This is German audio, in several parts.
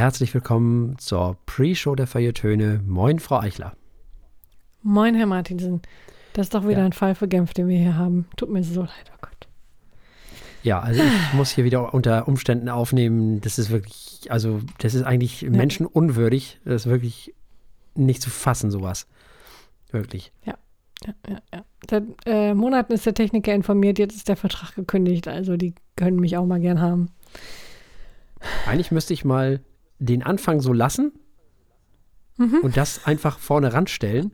herzlich willkommen zur Pre-Show der Feiertöne. Moin, Frau Eichler. Moin, Herr Martinsen. Das ist doch wieder ja. ein Fall für Genf, den wir hier haben. Tut mir so leid, oh Gott. Ja, also ich muss hier wieder unter Umständen aufnehmen. Das ist wirklich, also das ist eigentlich ja. menschenunwürdig. Das ist wirklich nicht zu fassen, sowas. Wirklich. Ja. Ja, ja, ja. Seit äh, Monaten ist der Techniker informiert, jetzt ist der Vertrag gekündigt, also die können mich auch mal gern haben. Eigentlich müsste ich mal den Anfang so lassen mhm. und das einfach vorne ranstellen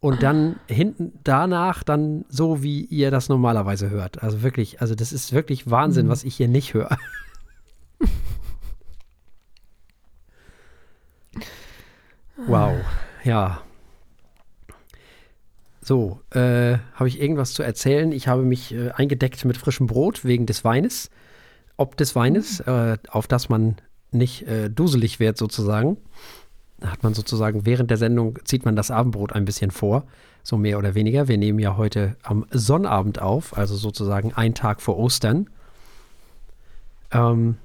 und dann hinten danach dann so, wie ihr das normalerweise hört. Also wirklich, also das ist wirklich Wahnsinn, mhm. was ich hier nicht höre. wow, ja. So, äh, habe ich irgendwas zu erzählen? Ich habe mich äh, eingedeckt mit frischem Brot wegen des Weines. Ob des Weines, mhm. äh, auf das man nicht äh, duselig wird sozusagen. Da hat man sozusagen während der Sendung, zieht man das Abendbrot ein bisschen vor, so mehr oder weniger. Wir nehmen ja heute am Sonnabend auf, also sozusagen ein Tag vor Ostern. Ähm,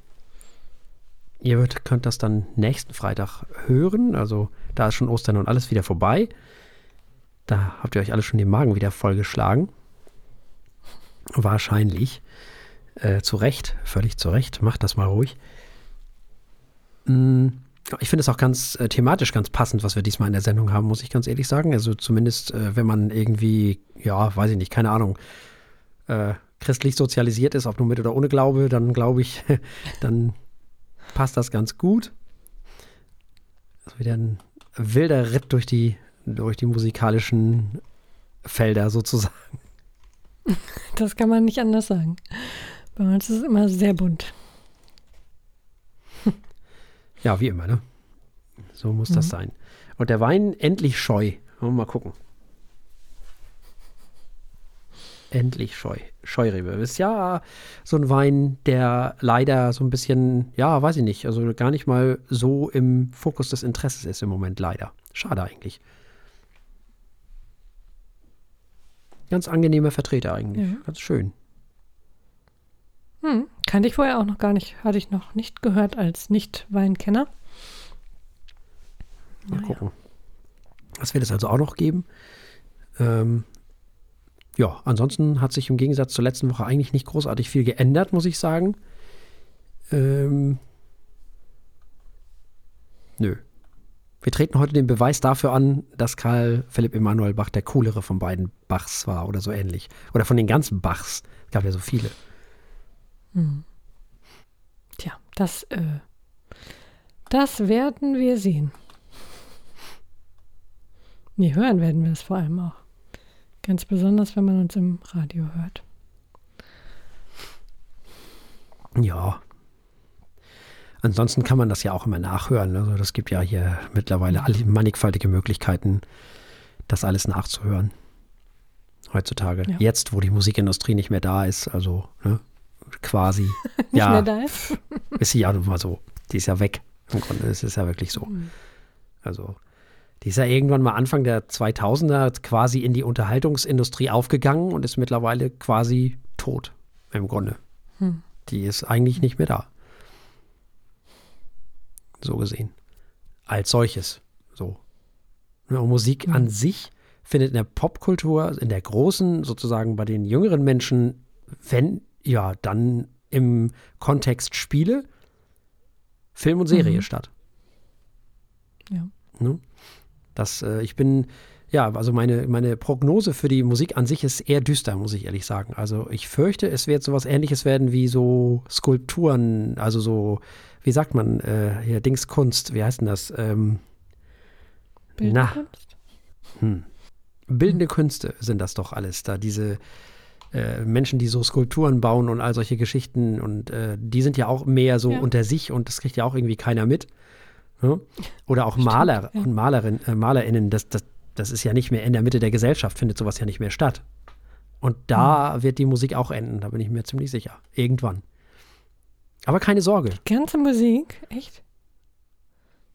ihr wird, könnt das dann nächsten Freitag hören, also da ist schon Ostern und alles wieder vorbei. Da habt ihr euch alle schon den Magen wieder vollgeschlagen. Wahrscheinlich. Äh, zu Recht, völlig zu Recht. Macht das mal ruhig. Ich finde es auch ganz äh, thematisch ganz passend, was wir diesmal in der Sendung haben, muss ich ganz ehrlich sagen. Also zumindest, äh, wenn man irgendwie, ja, weiß ich nicht, keine Ahnung, äh, christlich sozialisiert ist, ob nur mit oder ohne Glaube, dann glaube ich, dann passt das ganz gut. Also wieder ein wilder Ritt durch die durch die musikalischen Felder sozusagen. Das kann man nicht anders sagen. Bei uns ist es immer sehr bunt. Ja, wie immer, ne? So muss mhm. das sein. Und der Wein endlich scheu. Mal gucken. Endlich scheu. Scheurebe. Ist ja so ein Wein, der leider so ein bisschen, ja, weiß ich nicht, also gar nicht mal so im Fokus des Interesses ist im Moment, leider. Schade eigentlich. Ganz angenehmer Vertreter eigentlich. Ja. Ganz schön. Hm, kannte ich vorher auch noch gar nicht. Hatte ich noch nicht gehört als Nicht-Weinkenner. Mal gucken. Das wird es also auch noch geben. Ähm, ja, ansonsten hat sich im Gegensatz zur letzten Woche eigentlich nicht großartig viel geändert, muss ich sagen. Ähm, nö. Wir treten heute den Beweis dafür an, dass Karl Philipp Emanuel Bach der coolere von beiden Bachs war oder so ähnlich. Oder von den ganzen Bachs. Es gab ja so viele. Hm. Tja, das, äh, das werden wir sehen. Nee, hören werden wir es vor allem auch. Ganz besonders, wenn man uns im Radio hört. Ja, Ansonsten kann man das ja auch immer nachhören. Also das gibt ja hier mittlerweile alle mannigfaltige Möglichkeiten, das alles nachzuhören. Heutzutage. Ja. Jetzt, wo die Musikindustrie nicht mehr da ist, also ne, quasi. nicht ja, mehr da ist. ist sie ja nun mal so. Die ist ja weg. Im Grunde ist es ja wirklich so. Mhm. Also, die ist ja irgendwann mal Anfang der 2000er quasi in die Unterhaltungsindustrie aufgegangen und ist mittlerweile quasi tot. Im Grunde. Hm. Die ist eigentlich nicht mehr da so gesehen. Als solches. So. Und Musik mhm. an sich findet in der Popkultur, in der großen, sozusagen bei den jüngeren Menschen, wenn, ja, dann im Kontext Spiele, Film und Serie mhm. statt. Ja. Ne? Das, äh, ich bin, ja, also meine, meine Prognose für die Musik an sich ist eher düster, muss ich ehrlich sagen. Also ich fürchte, es wird sowas ähnliches werden wie so Skulpturen, also so wie sagt man, äh, hier Dingskunst, wie heißt denn das? Ähm, Bildende na, Kunst? Hm. Bildende hm. Künste sind das doch alles da, diese äh, Menschen, die so Skulpturen bauen und all solche Geschichten und äh, die sind ja auch mehr so ja. unter sich und das kriegt ja auch irgendwie keiner mit. Ja? Oder auch Stimmt, Maler ja. und Malerin, äh, MalerInnen, das, das, das ist ja nicht mehr in der Mitte der Gesellschaft, findet sowas ja nicht mehr statt. Und da hm. wird die Musik auch enden, da bin ich mir ziemlich sicher. Irgendwann. Aber keine Sorge. Die ganze Musik? Echt?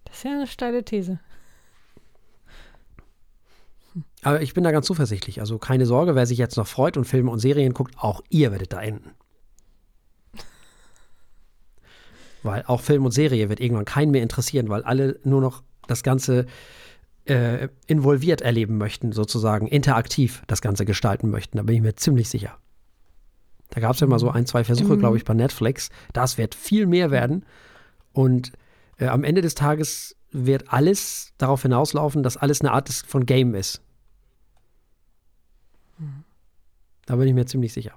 Das ist ja eine steile These. Hm. Aber ich bin da ganz zuversichtlich. Also keine Sorge, wer sich jetzt noch freut und Filme und Serien guckt, auch ihr werdet da enden. Weil auch Film und Serie wird irgendwann keinen mehr interessieren, weil alle nur noch das Ganze äh, involviert erleben möchten, sozusagen interaktiv das Ganze gestalten möchten. Da bin ich mir ziemlich sicher. Da gab es ja mal so ein, zwei Versuche, mhm. glaube ich, bei Netflix. Das wird viel mehr werden. Und äh, am Ende des Tages wird alles darauf hinauslaufen, dass alles eine Art von Game ist. Mhm. Da bin ich mir ziemlich sicher.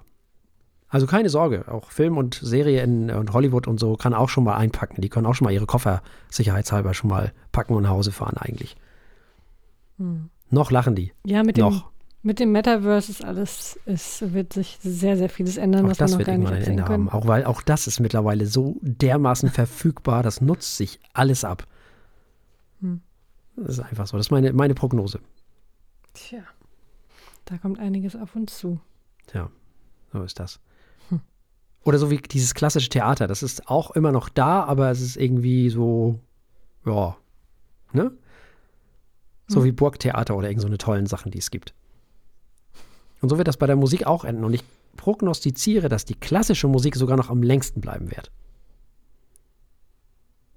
Also keine Sorge, auch Film und Serie in, und Hollywood und so kann auch schon mal einpacken. Die können auch schon mal ihre Koffer sicherheitshalber schon mal packen und nach Hause fahren eigentlich. Hm. Noch lachen die. Ja, mit dem, mit dem Metaverse ist alles, es wird sich sehr, sehr vieles ändern, auch was das man noch wird gar nicht ein Ende können. haben. Auch weil auch das ist mittlerweile so dermaßen verfügbar, das nutzt sich alles ab. Hm. Das ist einfach so. Das ist meine, meine Prognose. Tja, da kommt einiges auf uns zu. Tja, so ist das. Hm. Oder so wie dieses klassische Theater, das ist auch immer noch da, aber es ist irgendwie so, ja, ne? So hm. wie Burgtheater oder irgend so eine tollen Sachen, die es gibt. Und so wird das bei der Musik auch enden. Und ich prognostiziere, dass die klassische Musik sogar noch am längsten bleiben wird.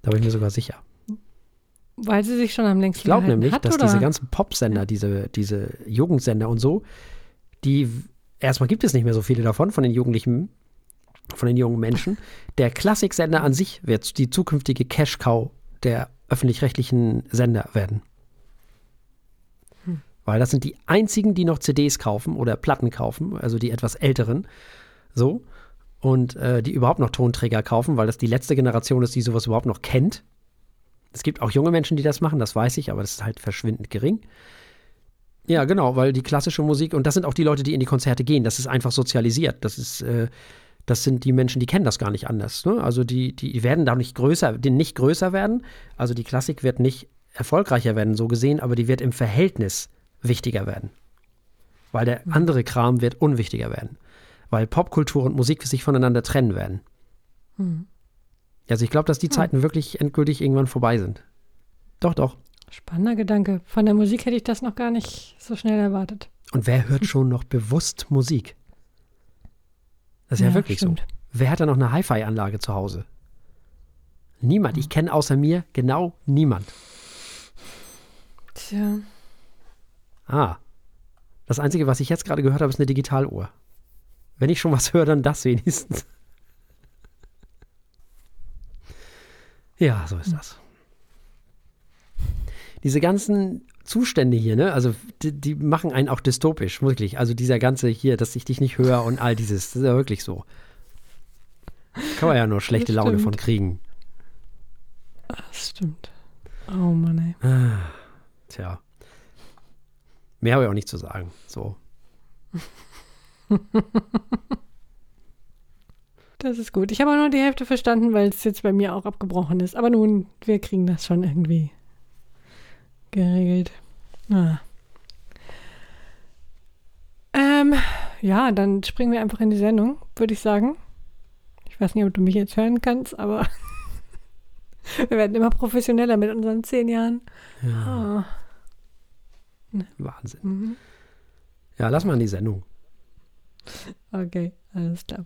Da bin ich mir sogar sicher. Weil sie sich schon am längsten Ich glaube nämlich, hat, dass oder? diese ganzen Popsender, ja. diese, diese Jugendsender und so, die erstmal gibt es nicht mehr so viele davon, von den Jugendlichen, von den jungen Menschen. Der Klassiksender an sich wird die zukünftige Cash-Cow der öffentlich-rechtlichen Sender werden. Weil das sind die einzigen, die noch CDs kaufen oder Platten kaufen, also die etwas älteren. So. Und äh, die überhaupt noch Tonträger kaufen, weil das die letzte Generation ist, die sowas überhaupt noch kennt. Es gibt auch junge Menschen, die das machen, das weiß ich, aber das ist halt verschwindend gering. Ja, genau, weil die klassische Musik, und das sind auch die Leute, die in die Konzerte gehen, das ist einfach sozialisiert. Das ist, äh, das sind die Menschen, die kennen das gar nicht anders. Ne? Also die, die werden da nicht größer, die nicht größer werden. Also die Klassik wird nicht erfolgreicher werden, so gesehen, aber die wird im Verhältnis wichtiger werden. Weil der mhm. andere Kram wird unwichtiger werden. Weil Popkultur und Musik sich voneinander trennen werden. Mhm. Also ich glaube, dass die Zeiten wirklich endgültig irgendwann vorbei sind. Doch, doch. Spannender Gedanke. Von der Musik hätte ich das noch gar nicht so schnell erwartet. Und wer hört schon noch bewusst Musik? Das ist ja, ja wirklich stimmt. so. Wer hat da noch eine Hi-Fi-Anlage zu Hause? Niemand. Ich kenne außer mir genau niemand. Tja. Ah. Das Einzige, was ich jetzt gerade gehört habe, ist eine Digitaluhr. Wenn ich schon was höre, dann das wenigstens. ja, so ist das. Diese ganzen Zustände hier, ne? Also die, die, machen einen auch dystopisch, wirklich. Also dieser ganze hier, dass ich dich nicht höre und all dieses, das ist ja wirklich so. Kann man ja nur schlechte Laune von kriegen. Das stimmt. Oh Mann, ey. Ah, tja. Mehr habe ich auch nicht zu sagen. So. Das ist gut. Ich habe auch nur die Hälfte verstanden, weil es jetzt bei mir auch abgebrochen ist. Aber nun, wir kriegen das schon irgendwie geregelt. Ah. Ähm, ja, dann springen wir einfach in die Sendung, würde ich sagen. Ich weiß nicht, ob du mich jetzt hören kannst, aber wir werden immer professioneller mit unseren zehn Jahren. Ja. Oh. Wahnsinn. Mhm. Ja, lass mal in die Sendung. Okay, alles klar.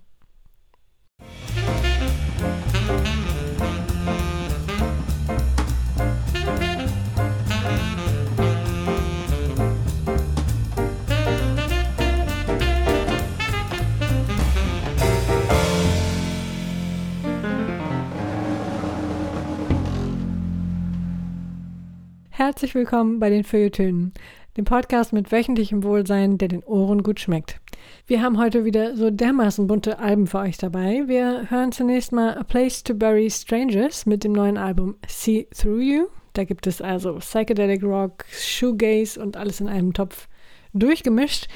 Herzlich willkommen bei den Feuilletönen, dem Podcast mit wöchentlichem Wohlsein, der den Ohren gut schmeckt. Wir haben heute wieder so dermaßen bunte Alben für euch dabei. Wir hören zunächst mal A Place to Bury Strangers mit dem neuen Album See Through You. Da gibt es also Psychedelic Rock, Shoegaze und alles in einem Topf durchgemischt.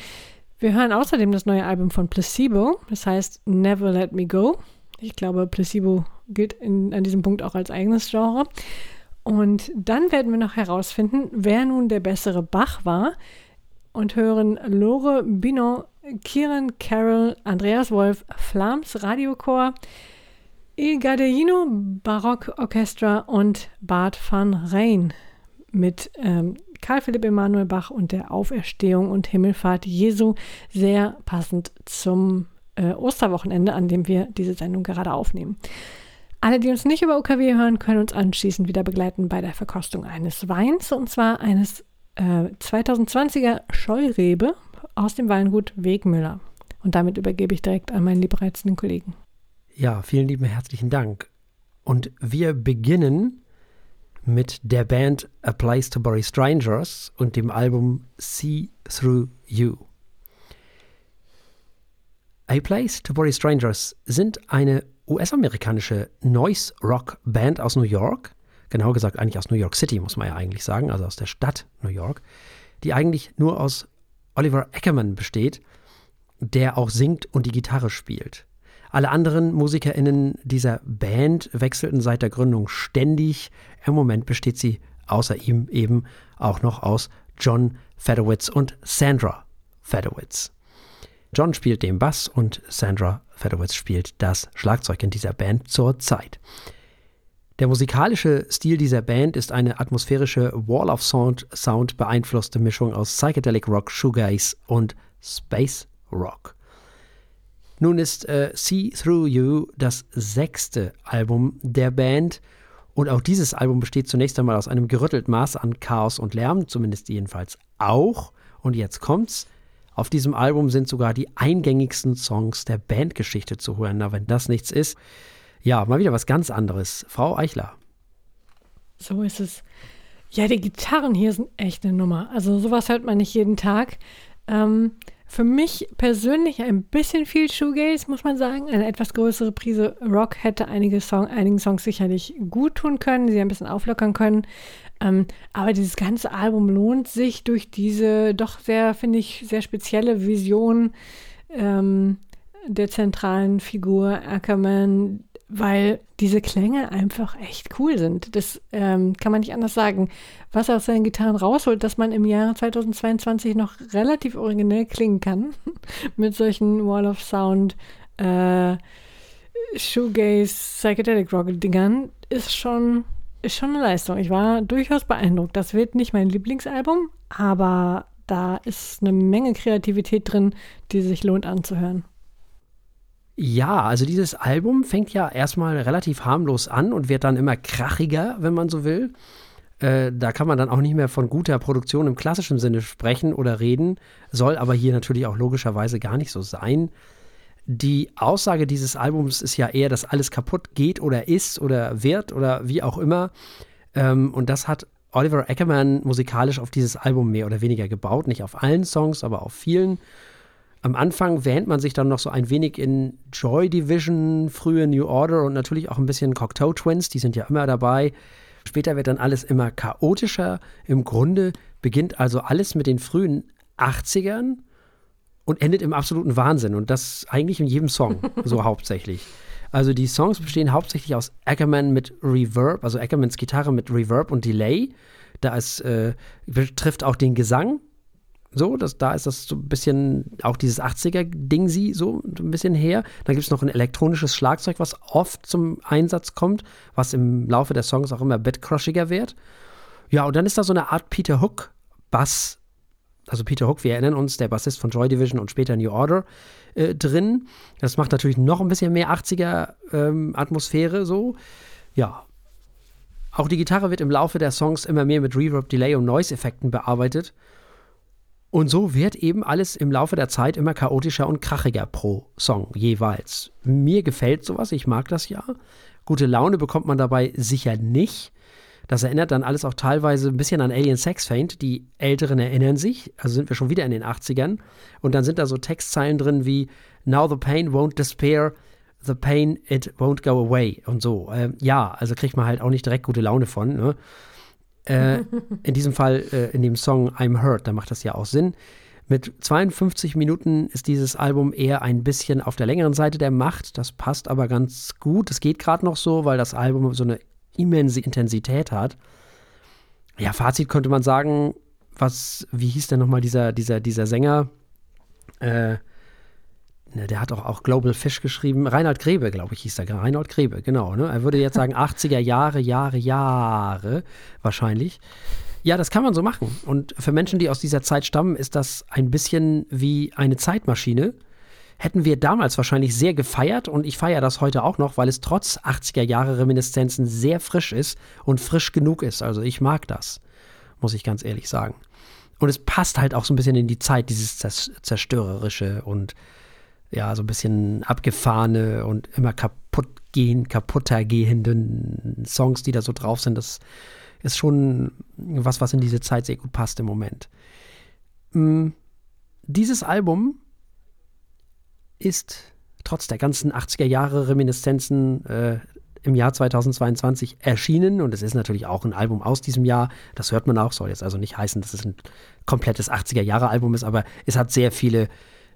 Wir hören außerdem das neue Album von Placebo, das heißt Never Let Me Go. Ich glaube, Placebo gilt in, an diesem Punkt auch als eigenes Genre. Und dann werden wir noch herausfinden, wer nun der bessere Bach war und hören Lore Binon, Kieran Carroll, Andreas Wolf, Flams Radiochor, Il Gardeino Barock Orchestra und Bart van Rijn mit ähm, Karl Philipp Emanuel Bach und der Auferstehung und Himmelfahrt Jesu, sehr passend zum äh, Osterwochenende, an dem wir diese Sendung gerade aufnehmen. Alle, die uns nicht über UKW hören, können uns anschließend wieder begleiten bei der Verkostung eines Weins und zwar eines äh, 2020er Scheurebe aus dem Weingut Wegmüller. Und damit übergebe ich direkt an meinen liebreizenden Kollegen. Ja, vielen lieben herzlichen Dank. Und wir beginnen mit der Band A Place to Bury Strangers und dem Album See Through You. A Place to Bury Strangers sind eine US-amerikanische Noise-Rock-Band aus New York, genau gesagt eigentlich aus New York City, muss man ja eigentlich sagen, also aus der Stadt New York, die eigentlich nur aus Oliver Ackerman besteht, der auch singt und die Gitarre spielt. Alle anderen MusikerInnen dieser Band wechselten seit der Gründung ständig. Im Moment besteht sie außer ihm eben auch noch aus John Fedowitz und Sandra Fedowitz. John spielt den Bass und Sandra Fedowitz spielt das Schlagzeug in dieser Band zur Zeit. Der musikalische Stil dieser Band ist eine atmosphärische Wall of Sound, Sound beeinflusste Mischung aus Psychedelic Rock, Shoegaze und Space Rock. Nun ist äh, See Through You das sechste Album der Band. Und auch dieses Album besteht zunächst einmal aus einem gerüttelten Maß an Chaos und Lärm, zumindest jedenfalls auch. Und jetzt kommt's. Auf diesem Album sind sogar die eingängigsten Songs der Bandgeschichte zu hören. Na, wenn das nichts ist, ja, mal wieder was ganz anderes. Frau Eichler. So ist es. Ja, die Gitarren hier sind echt eine Nummer. Also sowas hört man nicht jeden Tag. Ähm, für mich persönlich ein bisschen viel Shoegaze, muss man sagen. Eine etwas größere Prise Rock hätte einige Song, einigen Songs sicherlich gut tun können, sie ein bisschen auflockern können. Ähm, aber dieses ganze Album lohnt sich durch diese doch sehr, finde ich, sehr spezielle Vision ähm, der zentralen Figur Ackerman, weil diese Klänge einfach echt cool sind. Das ähm, kann man nicht anders sagen. Was aus seinen Gitarren rausholt, dass man im Jahre 2022 noch relativ originell klingen kann mit solchen Wall of Sound, äh, Shoegaze, Psychedelic Rock Dingern, ist schon, ist schon eine Leistung. Ich war durchaus beeindruckt. Das wird nicht mein Lieblingsalbum, aber da ist eine Menge Kreativität drin, die sich lohnt anzuhören. Ja, also dieses Album fängt ja erstmal relativ harmlos an und wird dann immer krachiger, wenn man so will. Äh, da kann man dann auch nicht mehr von guter Produktion im klassischen Sinne sprechen oder reden, soll aber hier natürlich auch logischerweise gar nicht so sein. Die Aussage dieses Albums ist ja eher, dass alles kaputt geht oder ist oder wird oder wie auch immer. Ähm, und das hat Oliver Ackerman musikalisch auf dieses Album mehr oder weniger gebaut. Nicht auf allen Songs, aber auf vielen. Am Anfang wähnt man sich dann noch so ein wenig in Joy Division, frühe New Order und natürlich auch ein bisschen Cocteau Twins, die sind ja immer dabei. Später wird dann alles immer chaotischer. Im Grunde beginnt also alles mit den frühen 80ern und endet im absoluten Wahnsinn. Und das eigentlich in jedem Song, so hauptsächlich. Also die Songs bestehen hauptsächlich aus Ackerman mit Reverb, also Ackermans Gitarre mit Reverb und Delay. Da ist, äh, betrifft auch den Gesang, so, das, da ist das so ein bisschen auch dieses 80er-Ding sie so ein bisschen her. Dann gibt es noch ein elektronisches Schlagzeug, was oft zum Einsatz kommt, was im Laufe der Songs auch immer bettcrushiger wird. Ja, und dann ist da so eine Art Peter Hook-Bass. Also Peter Hook, wir erinnern uns, der Bassist von Joy Division und später New Order äh, drin. Das macht natürlich noch ein bisschen mehr 80er-Atmosphäre ähm, so. Ja. Auch die Gitarre wird im Laufe der Songs immer mehr mit Reverb, Delay und Noise-Effekten bearbeitet. Und so wird eben alles im Laufe der Zeit immer chaotischer und krachiger pro Song jeweils. Mir gefällt sowas, ich mag das ja. Gute Laune bekommt man dabei sicher nicht. Das erinnert dann alles auch teilweise ein bisschen an Alien Sex Faint. Die Älteren erinnern sich, also sind wir schon wieder in den 80ern. Und dann sind da so Textzeilen drin wie Now the pain won't despair, the pain it won't go away und so. Ähm, ja, also kriegt man halt auch nicht direkt gute Laune von. Ne? Äh, in diesem Fall äh, in dem Song I'm Hurt, da macht das ja auch Sinn. Mit 52 Minuten ist dieses Album eher ein bisschen auf der längeren Seite der Macht. Das passt aber ganz gut. Es geht gerade noch so, weil das Album so eine immense Intensität hat. Ja, Fazit könnte man sagen, was, wie hieß denn nochmal dieser, dieser, dieser Sänger? Äh, Ne, der hat auch, auch Global Fish geschrieben. Reinhard Grebe, glaube ich, hieß er. Reinhard Grebe, genau. Ne? Er würde jetzt sagen 80er Jahre, Jahre, Jahre wahrscheinlich. Ja, das kann man so machen. Und für Menschen, die aus dieser Zeit stammen, ist das ein bisschen wie eine Zeitmaschine. Hätten wir damals wahrscheinlich sehr gefeiert und ich feiere das heute auch noch, weil es trotz 80er Jahre Reminiszenzen sehr frisch ist und frisch genug ist. Also ich mag das, muss ich ganz ehrlich sagen. Und es passt halt auch so ein bisschen in die Zeit, dieses zerstörerische und ja, so ein bisschen abgefahrene und immer kaputt gehen, kaputter gehenden Songs, die da so drauf sind. Das ist schon was, was in diese Zeit sehr gut passt im Moment. Mm, dieses Album ist trotz der ganzen 80er Jahre Reminiszenzen äh, im Jahr 2022 erschienen und es ist natürlich auch ein Album aus diesem Jahr. Das hört man auch, soll jetzt also nicht heißen, dass es ein komplettes 80er Jahre Album ist, aber es hat sehr viele,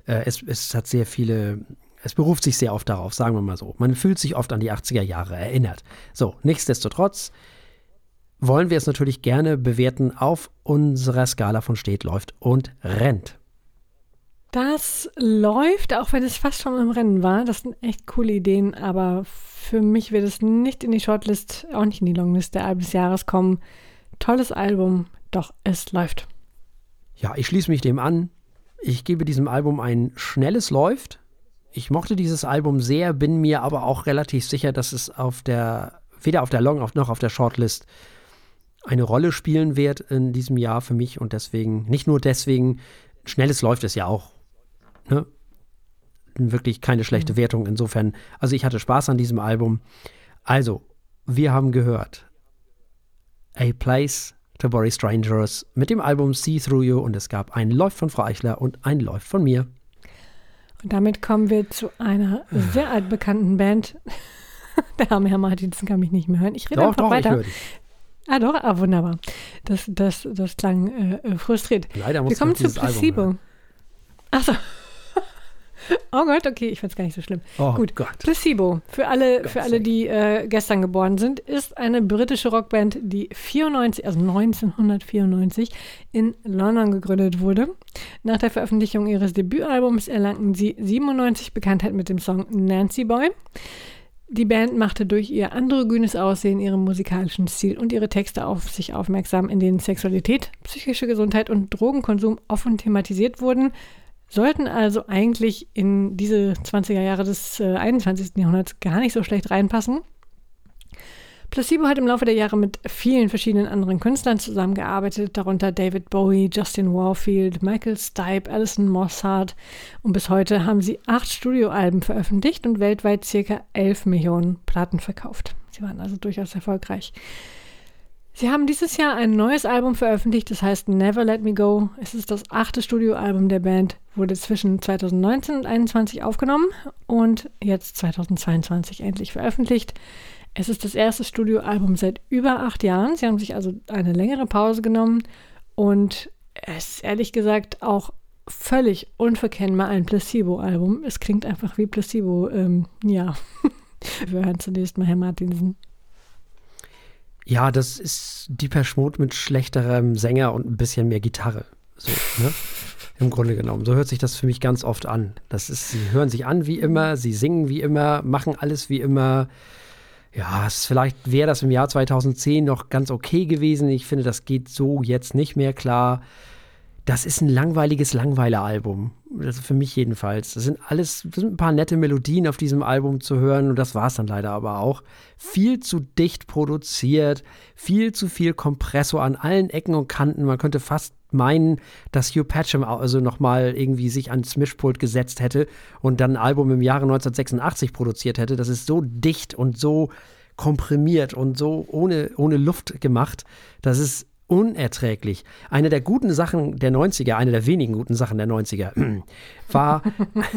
äh, es, es hat sehr viele, es beruft sich sehr oft darauf, sagen wir mal so. Man fühlt sich oft an die 80er Jahre erinnert. So, nichtsdestotrotz wollen wir es natürlich gerne bewerten auf unserer Skala von steht, läuft und rennt. Das läuft, auch wenn es fast schon im Rennen war. Das sind echt coole Ideen, aber für mich wird es nicht in die Shortlist, auch nicht in die Longlist der Alben des Jahres kommen. Tolles Album, doch es läuft. Ja, ich schließe mich dem an. Ich gebe diesem Album ein schnelles Läuft. Ich mochte dieses Album sehr, bin mir aber auch relativ sicher, dass es auf der, weder auf der Long noch auf der Shortlist eine Rolle spielen wird in diesem Jahr für mich und deswegen, nicht nur deswegen, schnelles Läuft es ja auch ne, wirklich keine schlechte mhm. Wertung. Insofern, also ich hatte Spaß an diesem Album. Also, wir haben gehört A Place to Bury Strangers mit dem Album See Through You und es gab ein Läuft von Frau Eichler und ein Läuft von mir. Und damit kommen wir zu einer sehr altbekannten Band. Der arme Herr Martinsen kann mich nicht mehr hören. Ich rede doch, einfach doch, weiter. Ah doch, ah wunderbar. Das, das, das klang äh, frustriert. Leider muss wir kommen zu Placebo. Achso. Oh Gott, okay, ich es gar nicht so schlimm. Oh Gut. Gott. Placebo, für alle, Gott für alle die äh, gestern geboren sind, ist eine britische Rockband, die 94, also 1994 in London gegründet wurde. Nach der Veröffentlichung ihres Debütalbums erlangten sie 97 Bekanntheit mit dem Song Nancy Boy. Die Band machte durch ihr androgynes Aussehen, ihren musikalischen Stil und ihre Texte auf sich aufmerksam, in denen Sexualität, psychische Gesundheit und Drogenkonsum offen thematisiert wurden sollten also eigentlich in diese 20er Jahre des äh, 21. Jahrhunderts gar nicht so schlecht reinpassen. Placebo hat im Laufe der Jahre mit vielen verschiedenen anderen Künstlern zusammengearbeitet, darunter David Bowie, Justin Warfield, Michael Stipe, Alison Mossart und bis heute haben sie acht Studioalben veröffentlicht und weltweit circa 11 Millionen Platten verkauft. Sie waren also durchaus erfolgreich. Sie haben dieses Jahr ein neues Album veröffentlicht, das heißt Never Let Me Go. Es ist das achte Studioalbum der Band, wurde zwischen 2019 und 2021 aufgenommen und jetzt 2022 endlich veröffentlicht. Es ist das erste Studioalbum seit über acht Jahren. Sie haben sich also eine längere Pause genommen und es ist ehrlich gesagt auch völlig unverkennbar ein Placebo-Album. Es klingt einfach wie Placebo. Ähm, ja, wir hören zunächst mal Herr Martinsen. Ja, das ist die Mode mit schlechterem Sänger und ein bisschen mehr Gitarre. So, ne? Im Grunde genommen. So hört sich das für mich ganz oft an. Das ist, sie hören sich an wie immer, sie singen wie immer, machen alles wie immer. Ja, es, vielleicht wäre das im Jahr 2010 noch ganz okay gewesen. Ich finde, das geht so jetzt nicht mehr klar das ist ein langweiliges Langweiler-Album. Also für mich jedenfalls. Das sind alles, das sind ein paar nette Melodien auf diesem Album zu hören und das war es dann leider aber auch. Viel zu dicht produziert, viel zu viel Kompressor an allen Ecken und Kanten. Man könnte fast meinen, dass Hugh Patcham also nochmal irgendwie sich ans Mischpult gesetzt hätte und dann ein Album im Jahre 1986 produziert hätte. Das ist so dicht und so komprimiert und so ohne, ohne Luft gemacht. Das ist unerträglich. Eine der guten Sachen der 90er, eine der wenigen guten Sachen der 90er, war,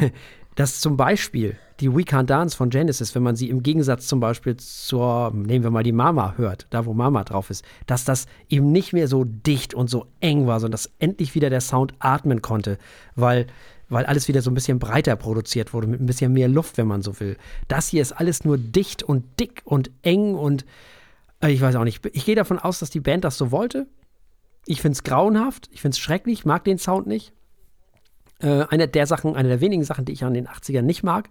dass zum Beispiel die We Can't Dance von Genesis, wenn man sie im Gegensatz zum Beispiel zur, nehmen wir mal die Mama hört, da wo Mama drauf ist, dass das eben nicht mehr so dicht und so eng war, sondern dass endlich wieder der Sound atmen konnte, weil weil alles wieder so ein bisschen breiter produziert wurde, mit ein bisschen mehr Luft, wenn man so will. Das hier ist alles nur dicht und dick und eng und ich weiß auch nicht. Ich gehe davon aus, dass die Band das so wollte. Ich finde es grauenhaft, ich finde es schrecklich, mag den Sound nicht. Äh, eine der Sachen, eine der wenigen Sachen, die ich an den 80ern nicht mag,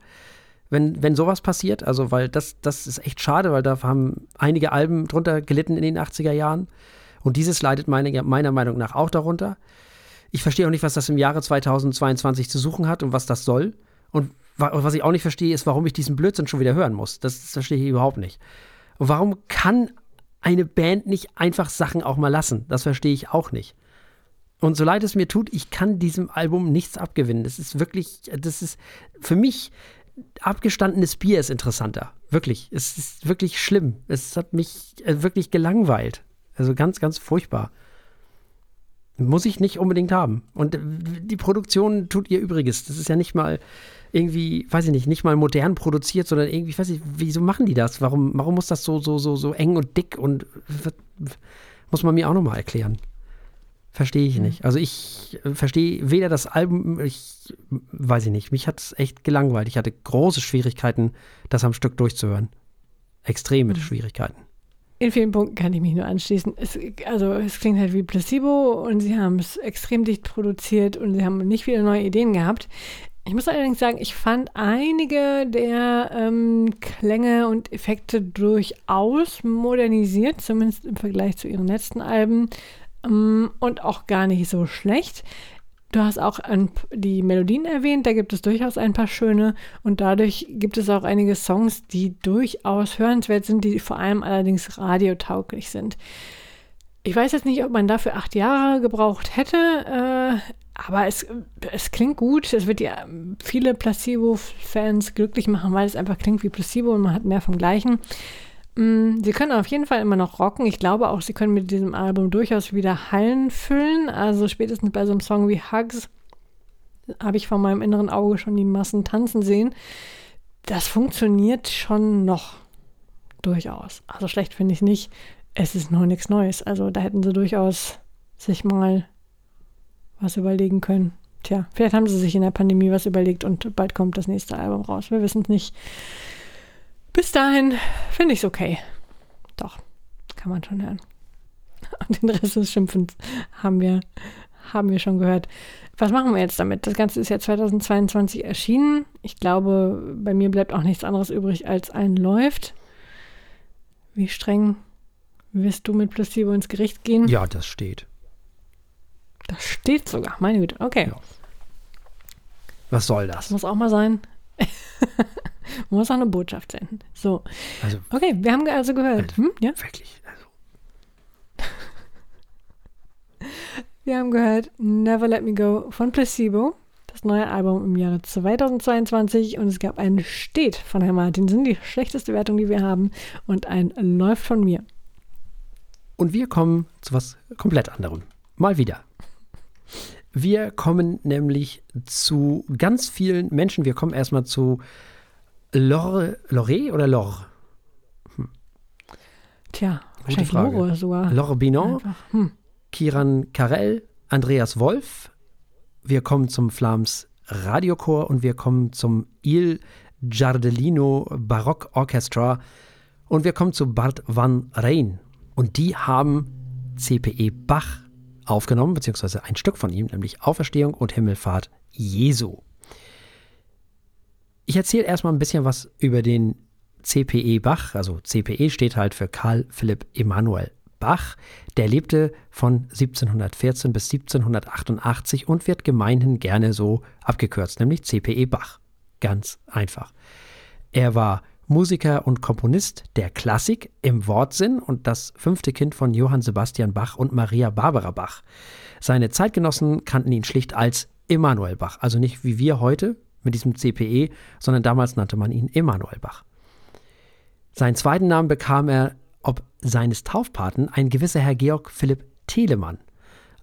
wenn, wenn sowas passiert. Also, weil das, das ist echt schade, weil da haben einige Alben drunter gelitten in den 80er Jahren. Und dieses leidet meine, meiner Meinung nach auch darunter. Ich verstehe auch nicht, was das im Jahre 2022 zu suchen hat und was das soll. Und was ich auch nicht verstehe, ist, warum ich diesen Blödsinn schon wieder hören muss. Das, das verstehe ich überhaupt nicht. Und warum kann eine Band nicht einfach Sachen auch mal lassen? Das verstehe ich auch nicht. Und so leid es mir tut, ich kann diesem Album nichts abgewinnen. Das ist wirklich, das ist für mich abgestandenes Bier ist interessanter. Wirklich. Es ist wirklich schlimm. Es hat mich äh, wirklich gelangweilt. Also ganz, ganz furchtbar. Muss ich nicht unbedingt haben. Und äh, die Produktion tut ihr Übriges. Das ist ja nicht mal irgendwie, weiß ich nicht, nicht mal modern produziert, sondern irgendwie, ich weiß nicht, wieso machen die das? Warum, warum muss das so, so, so, so eng und dick und muss man mir auch nochmal erklären? Verstehe ich nicht. Also ich äh, verstehe weder das Album, ich weiß ich nicht, mich hat es echt gelangweilt. Ich hatte große Schwierigkeiten, das am Stück durchzuhören. Extreme mhm. Schwierigkeiten. In vielen Punkten kann ich mich nur anschließen. Es, also es klingt halt wie Placebo und sie haben es extrem dicht produziert und sie haben nicht viele neue Ideen gehabt. Ich muss allerdings sagen, ich fand einige der ähm, Klänge und Effekte durchaus modernisiert, zumindest im Vergleich zu ihren letzten Alben. Ähm, und auch gar nicht so schlecht. Du hast auch ein, die Melodien erwähnt, da gibt es durchaus ein paar schöne und dadurch gibt es auch einige Songs, die durchaus hörenswert sind, die vor allem allerdings radiotauglich sind. Ich weiß jetzt nicht, ob man dafür acht Jahre gebraucht hätte, äh, aber es, es klingt gut. Es wird ja viele Placebo-Fans glücklich machen, weil es einfach klingt wie Placebo und man hat mehr vom Gleichen. Mm, sie können auf jeden Fall immer noch rocken. Ich glaube auch, sie können mit diesem Album durchaus wieder Hallen füllen. Also spätestens bei so einem Song wie Hugs habe ich vor meinem inneren Auge schon die Massen tanzen sehen. Das funktioniert schon noch durchaus. Also schlecht finde ich nicht. Es ist noch nichts Neues. Also da hätten sie durchaus sich mal was überlegen können. Tja, vielleicht haben sie sich in der Pandemie was überlegt und bald kommt das nächste Album raus. Wir wissen es nicht. Bis dahin finde ich es okay. Doch, kann man schon hören. Und den Rest des Schimpfens haben wir, haben wir schon gehört. Was machen wir jetzt damit? Das Ganze ist ja 2022 erschienen. Ich glaube, bei mir bleibt auch nichts anderes übrig als ein läuft. Wie streng wirst du mit Placebo ins Gericht gehen? Ja, das steht. Das steht sogar, meine Güte. Okay. Ja. Was soll das? Das muss auch mal sein. Man muss auch eine Botschaft senden. So. Also, okay, wir haben also gehört. Also, hm? ja? Wirklich. Also. wir haben gehört Never Let Me Go von Placebo. Das neue Album im Jahre 2022 und es gab ein Steht von Herrn Martinsen, die schlechteste Wertung, die wir haben, und ein Läuft von mir. Und wir kommen zu was komplett anderem. Mal wieder. Wir kommen nämlich zu ganz vielen Menschen. Wir kommen erstmal zu Lore, Lore oder Lore? Hm. Tja, Gute wahrscheinlich Frage. Lore sogar. Lore Binon, hm. Kiran Karel, Andreas Wolf. Wir kommen zum Flams Radiochor und wir kommen zum Il Giardellino Barock Orchestra und wir kommen zu Bart van Rijn. Und die haben CPE Bach aufgenommen, beziehungsweise ein Stück von ihm, nämlich Auferstehung und Himmelfahrt Jesu. Ich erzähle erstmal ein bisschen was über den CPE Bach. Also CPE steht halt für Karl Philipp Emanuel Bach. Der lebte von 1714 bis 1788 und wird gemeinhin gerne so abgekürzt, nämlich CPE Bach. Ganz einfach. Er war Musiker und Komponist der Klassik im Wortsinn und das fünfte Kind von Johann Sebastian Bach und Maria Barbara Bach. Seine Zeitgenossen kannten ihn schlicht als Emanuel Bach, also nicht wie wir heute, mit diesem CPE, sondern damals nannte man ihn Emanuel Bach. Seinen zweiten Namen bekam er ob seines Taufpaten ein gewisser Herr Georg Philipp Telemann,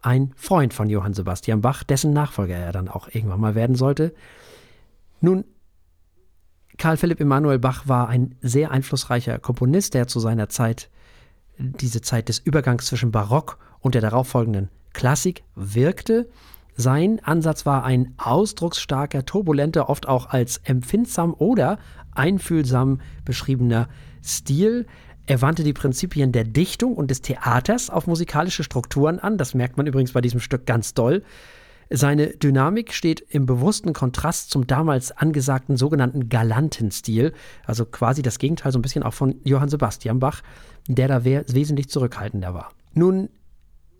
ein Freund von Johann Sebastian Bach, dessen Nachfolger er dann auch irgendwann mal werden sollte. Nun, Karl Philipp Emanuel Bach war ein sehr einflussreicher Komponist, der zu seiner Zeit diese Zeit des Übergangs zwischen Barock und der darauffolgenden Klassik wirkte sein Ansatz war ein ausdrucksstarker, turbulenter, oft auch als empfindsam oder einfühlsam beschriebener Stil. Er wandte die Prinzipien der Dichtung und des Theaters auf musikalische Strukturen an. Das merkt man übrigens bei diesem Stück ganz doll. Seine Dynamik steht im bewussten Kontrast zum damals angesagten sogenannten galanten Stil, also quasi das Gegenteil so ein bisschen auch von Johann Sebastian Bach, der da wesentlich zurückhaltender war. Nun,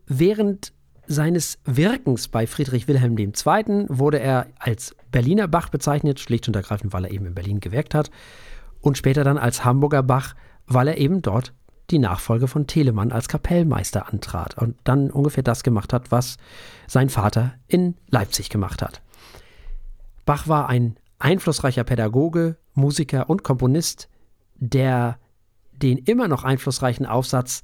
während seines Wirkens bei Friedrich Wilhelm II. wurde er als Berliner Bach bezeichnet, schlicht und ergreifend, weil er eben in Berlin gewirkt hat, und später dann als Hamburger Bach, weil er eben dort die Nachfolge von Telemann als Kapellmeister antrat und dann ungefähr das gemacht hat, was sein Vater in Leipzig gemacht hat. Bach war ein einflussreicher Pädagoge, Musiker und Komponist, der den immer noch einflussreichen Aufsatz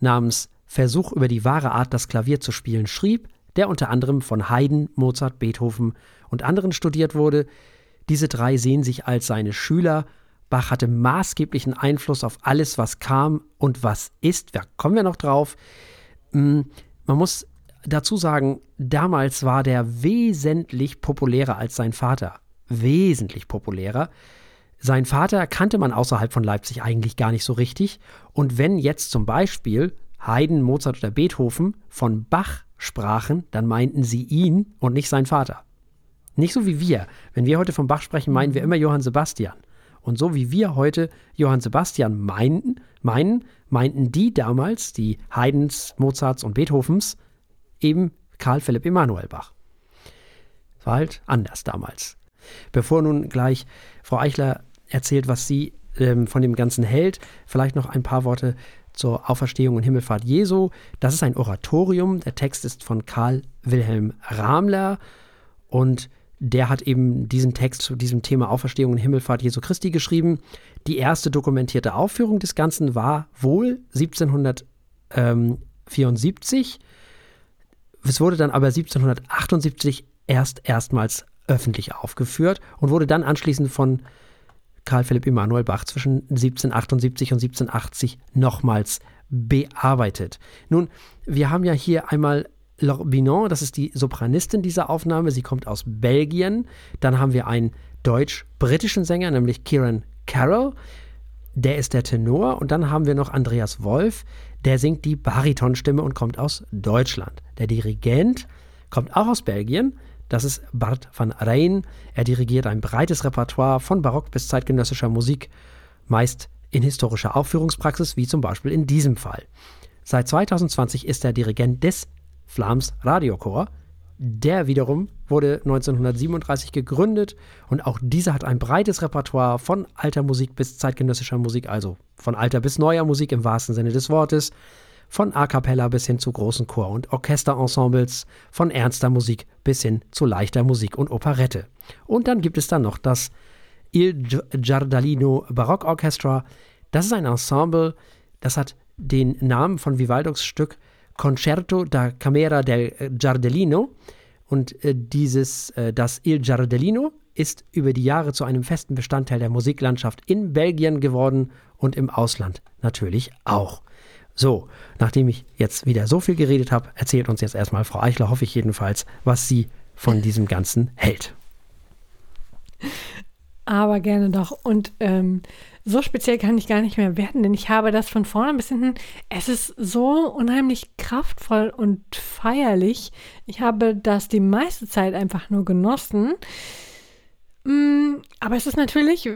namens Versuch über die wahre Art, das Klavier zu spielen, schrieb, der unter anderem von Haydn, Mozart, Beethoven und anderen studiert wurde. Diese drei sehen sich als seine Schüler. Bach hatte maßgeblichen Einfluss auf alles, was kam und was ist. Da kommen wir noch drauf. Hm, man muss dazu sagen, damals war der wesentlich populärer als sein Vater. Wesentlich populärer. Sein Vater kannte man außerhalb von Leipzig eigentlich gar nicht so richtig. Und wenn jetzt zum Beispiel Haydn, Mozart oder Beethoven von Bach sprachen, dann meinten sie ihn und nicht seinen Vater. Nicht so wie wir. Wenn wir heute von Bach sprechen, meinen wir immer Johann Sebastian. Und so wie wir heute Johann Sebastian meinten, meinen, meinten die damals, die Haydns, Mozarts und Beethovens, eben Karl Philipp Emanuel Bach. War halt anders damals. Bevor nun gleich Frau Eichler erzählt, was sie ähm, von dem Ganzen hält, vielleicht noch ein paar Worte zur Auferstehung und Himmelfahrt Jesu. Das ist ein Oratorium. Der Text ist von Karl Wilhelm Ramler und der hat eben diesen Text zu diesem Thema Auferstehung und Himmelfahrt Jesu Christi geschrieben. Die erste dokumentierte Aufführung des Ganzen war wohl 1774. Es wurde dann aber 1778 erst erstmals öffentlich aufgeführt und wurde dann anschließend von Karl Philipp Emanuel Bach zwischen 1778 und 1780 nochmals bearbeitet. Nun, wir haben ja hier einmal Laure Binon, das ist die Sopranistin dieser Aufnahme, sie kommt aus Belgien. Dann haben wir einen deutsch-britischen Sänger, nämlich Kieran Carroll, der ist der Tenor. Und dann haben wir noch Andreas Wolf, der singt die Baritonstimme und kommt aus Deutschland. Der Dirigent kommt auch aus Belgien, das ist Bart van Rijn. Er dirigiert ein breites Repertoire von Barock bis zeitgenössischer Musik, meist in historischer Aufführungspraxis, wie zum Beispiel in diesem Fall. Seit 2020 ist er Dirigent des Flams Radiochor. Der wiederum wurde 1937 gegründet und auch dieser hat ein breites Repertoire von alter Musik bis zeitgenössischer Musik, also von alter bis neuer Musik im wahrsten Sinne des Wortes von A cappella bis hin zu großen Chor- und Orchesterensembles, von ernster Musik bis hin zu leichter Musik und Operette. Und dann gibt es dann noch das Il Giardalino Barockorchestra. Das ist ein Ensemble, das hat den Namen von Vivaldos Stück Concerto da Camera del Giardellino. Und äh, dieses, äh, das Il Giardellino, ist über die Jahre zu einem festen Bestandteil der Musiklandschaft in Belgien geworden und im Ausland natürlich auch. So, nachdem ich jetzt wieder so viel geredet habe, erzählt uns jetzt erstmal Frau Eichler, hoffe ich jedenfalls, was sie von diesem Ganzen hält. Aber gerne doch. Und ähm, so speziell kann ich gar nicht mehr werden, denn ich habe das von vorne bis hinten. Es ist so unheimlich kraftvoll und feierlich. Ich habe das die meiste Zeit einfach nur genossen. Mm, aber es ist natürlich,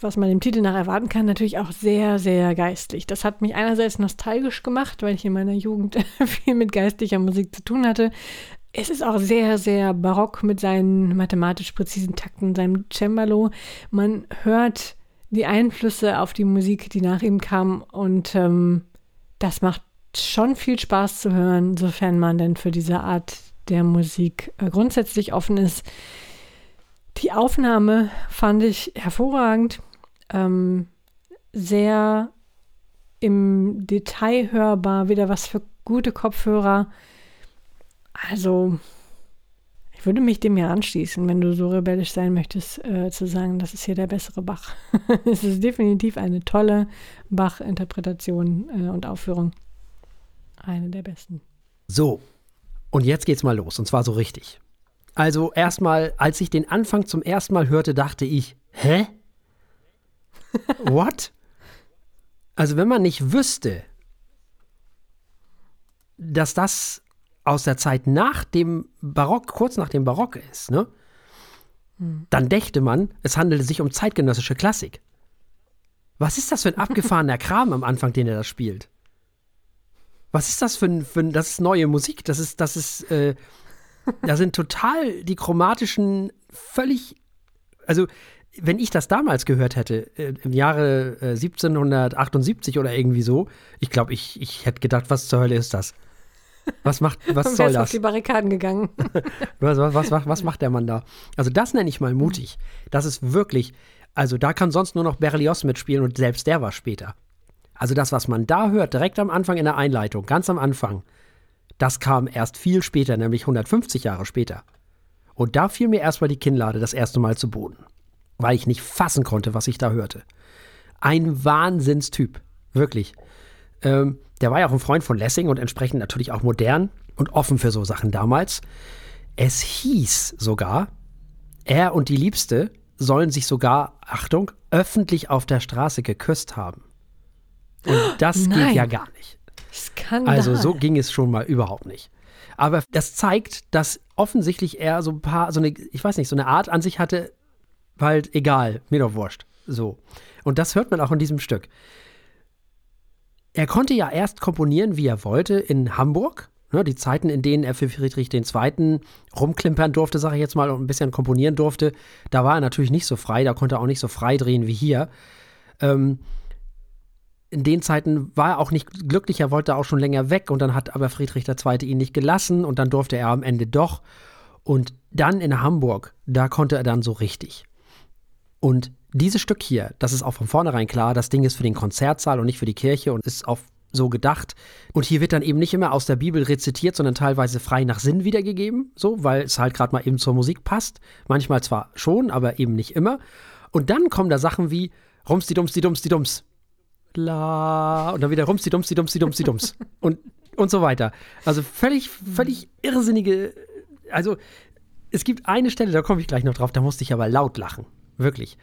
was man dem Titel nach erwarten kann, natürlich auch sehr, sehr geistlich. Das hat mich einerseits nostalgisch gemacht, weil ich in meiner Jugend viel mit geistlicher Musik zu tun hatte. Es ist auch sehr, sehr barock mit seinen mathematisch präzisen Takten, seinem Cembalo. Man hört die Einflüsse auf die Musik, die nach ihm kam und ähm, das macht schon viel Spaß zu hören, sofern man denn für diese Art der Musik äh, grundsätzlich offen ist. Die Aufnahme fand ich hervorragend, ähm, sehr im Detail hörbar, wieder was für gute Kopfhörer. Also, ich würde mich dem ja anschließen, wenn du so rebellisch sein möchtest, äh, zu sagen, das ist hier der bessere Bach. es ist definitiv eine tolle Bach-Interpretation äh, und Aufführung. Eine der besten. So, und jetzt geht's mal los, und zwar so richtig. Also erstmal, als ich den Anfang zum ersten Mal hörte, dachte ich, hä? What? Also wenn man nicht wüsste, dass das aus der Zeit nach dem Barock, kurz nach dem Barock ist, ne? Hm. Dann dächte man, es handelte sich um zeitgenössische Klassik. Was ist das für ein abgefahrener Kram am Anfang, den er da spielt? Was ist das für ein, für ein das ist neue Musik? Das ist, das ist, äh, da sind total die chromatischen, völlig, also wenn ich das damals gehört hätte, äh, im Jahre äh, 1778 oder irgendwie so, ich glaube, ich, ich hätte gedacht, was zur Hölle ist das? Was macht, was soll das? auf die Barrikaden gegangen. was, was, was, was macht der Mann da? Also das nenne ich mal mutig. Das ist wirklich, also da kann sonst nur noch Berlioz mitspielen und selbst der war später. Also das, was man da hört, direkt am Anfang in der Einleitung, ganz am Anfang, das kam erst viel später, nämlich 150 Jahre später. Und da fiel mir erstmal die Kinnlade das erste Mal zu Boden, weil ich nicht fassen konnte, was ich da hörte. Ein Wahnsinnstyp, wirklich. Ähm, der war ja auch ein Freund von Lessing und entsprechend natürlich auch modern und offen für so Sachen damals. Es hieß sogar, er und die Liebste sollen sich sogar, Achtung, öffentlich auf der Straße geküsst haben. Und das Nein. geht ja gar nicht. Skandal. Also so ging es schon mal überhaupt nicht. Aber das zeigt, dass offensichtlich er so ein paar, so eine, ich weiß nicht, so eine Art an sich hatte, halt egal, mir doch wurscht. So. Und das hört man auch in diesem Stück. Er konnte ja erst komponieren, wie er wollte, in Hamburg. Ne, die Zeiten, in denen er für Friedrich II. rumklimpern durfte, sage ich jetzt mal, und ein bisschen komponieren durfte, da war er natürlich nicht so frei, da konnte er auch nicht so frei drehen wie hier. Ähm, in den Zeiten war er auch nicht glücklich, er wollte auch schon länger weg und dann hat aber Friedrich II. ihn nicht gelassen und dann durfte er am Ende doch. Und dann in Hamburg, da konnte er dann so richtig. Und dieses Stück hier, das ist auch von vornherein klar, das Ding ist für den Konzertsaal und nicht für die Kirche und ist auch so gedacht. Und hier wird dann eben nicht immer aus der Bibel rezitiert, sondern teilweise frei nach Sinn wiedergegeben, so, weil es halt gerade mal eben zur Musik passt. Manchmal zwar schon, aber eben nicht immer. Und dann kommen da Sachen wie Rumsti Dumsti Dumsti Dums la und dann wieder rumsi dumsi dumsi dumsi dums und und so weiter. Also völlig völlig irrsinnige also es gibt eine Stelle, da komme ich gleich noch drauf, da musste ich aber laut lachen, wirklich.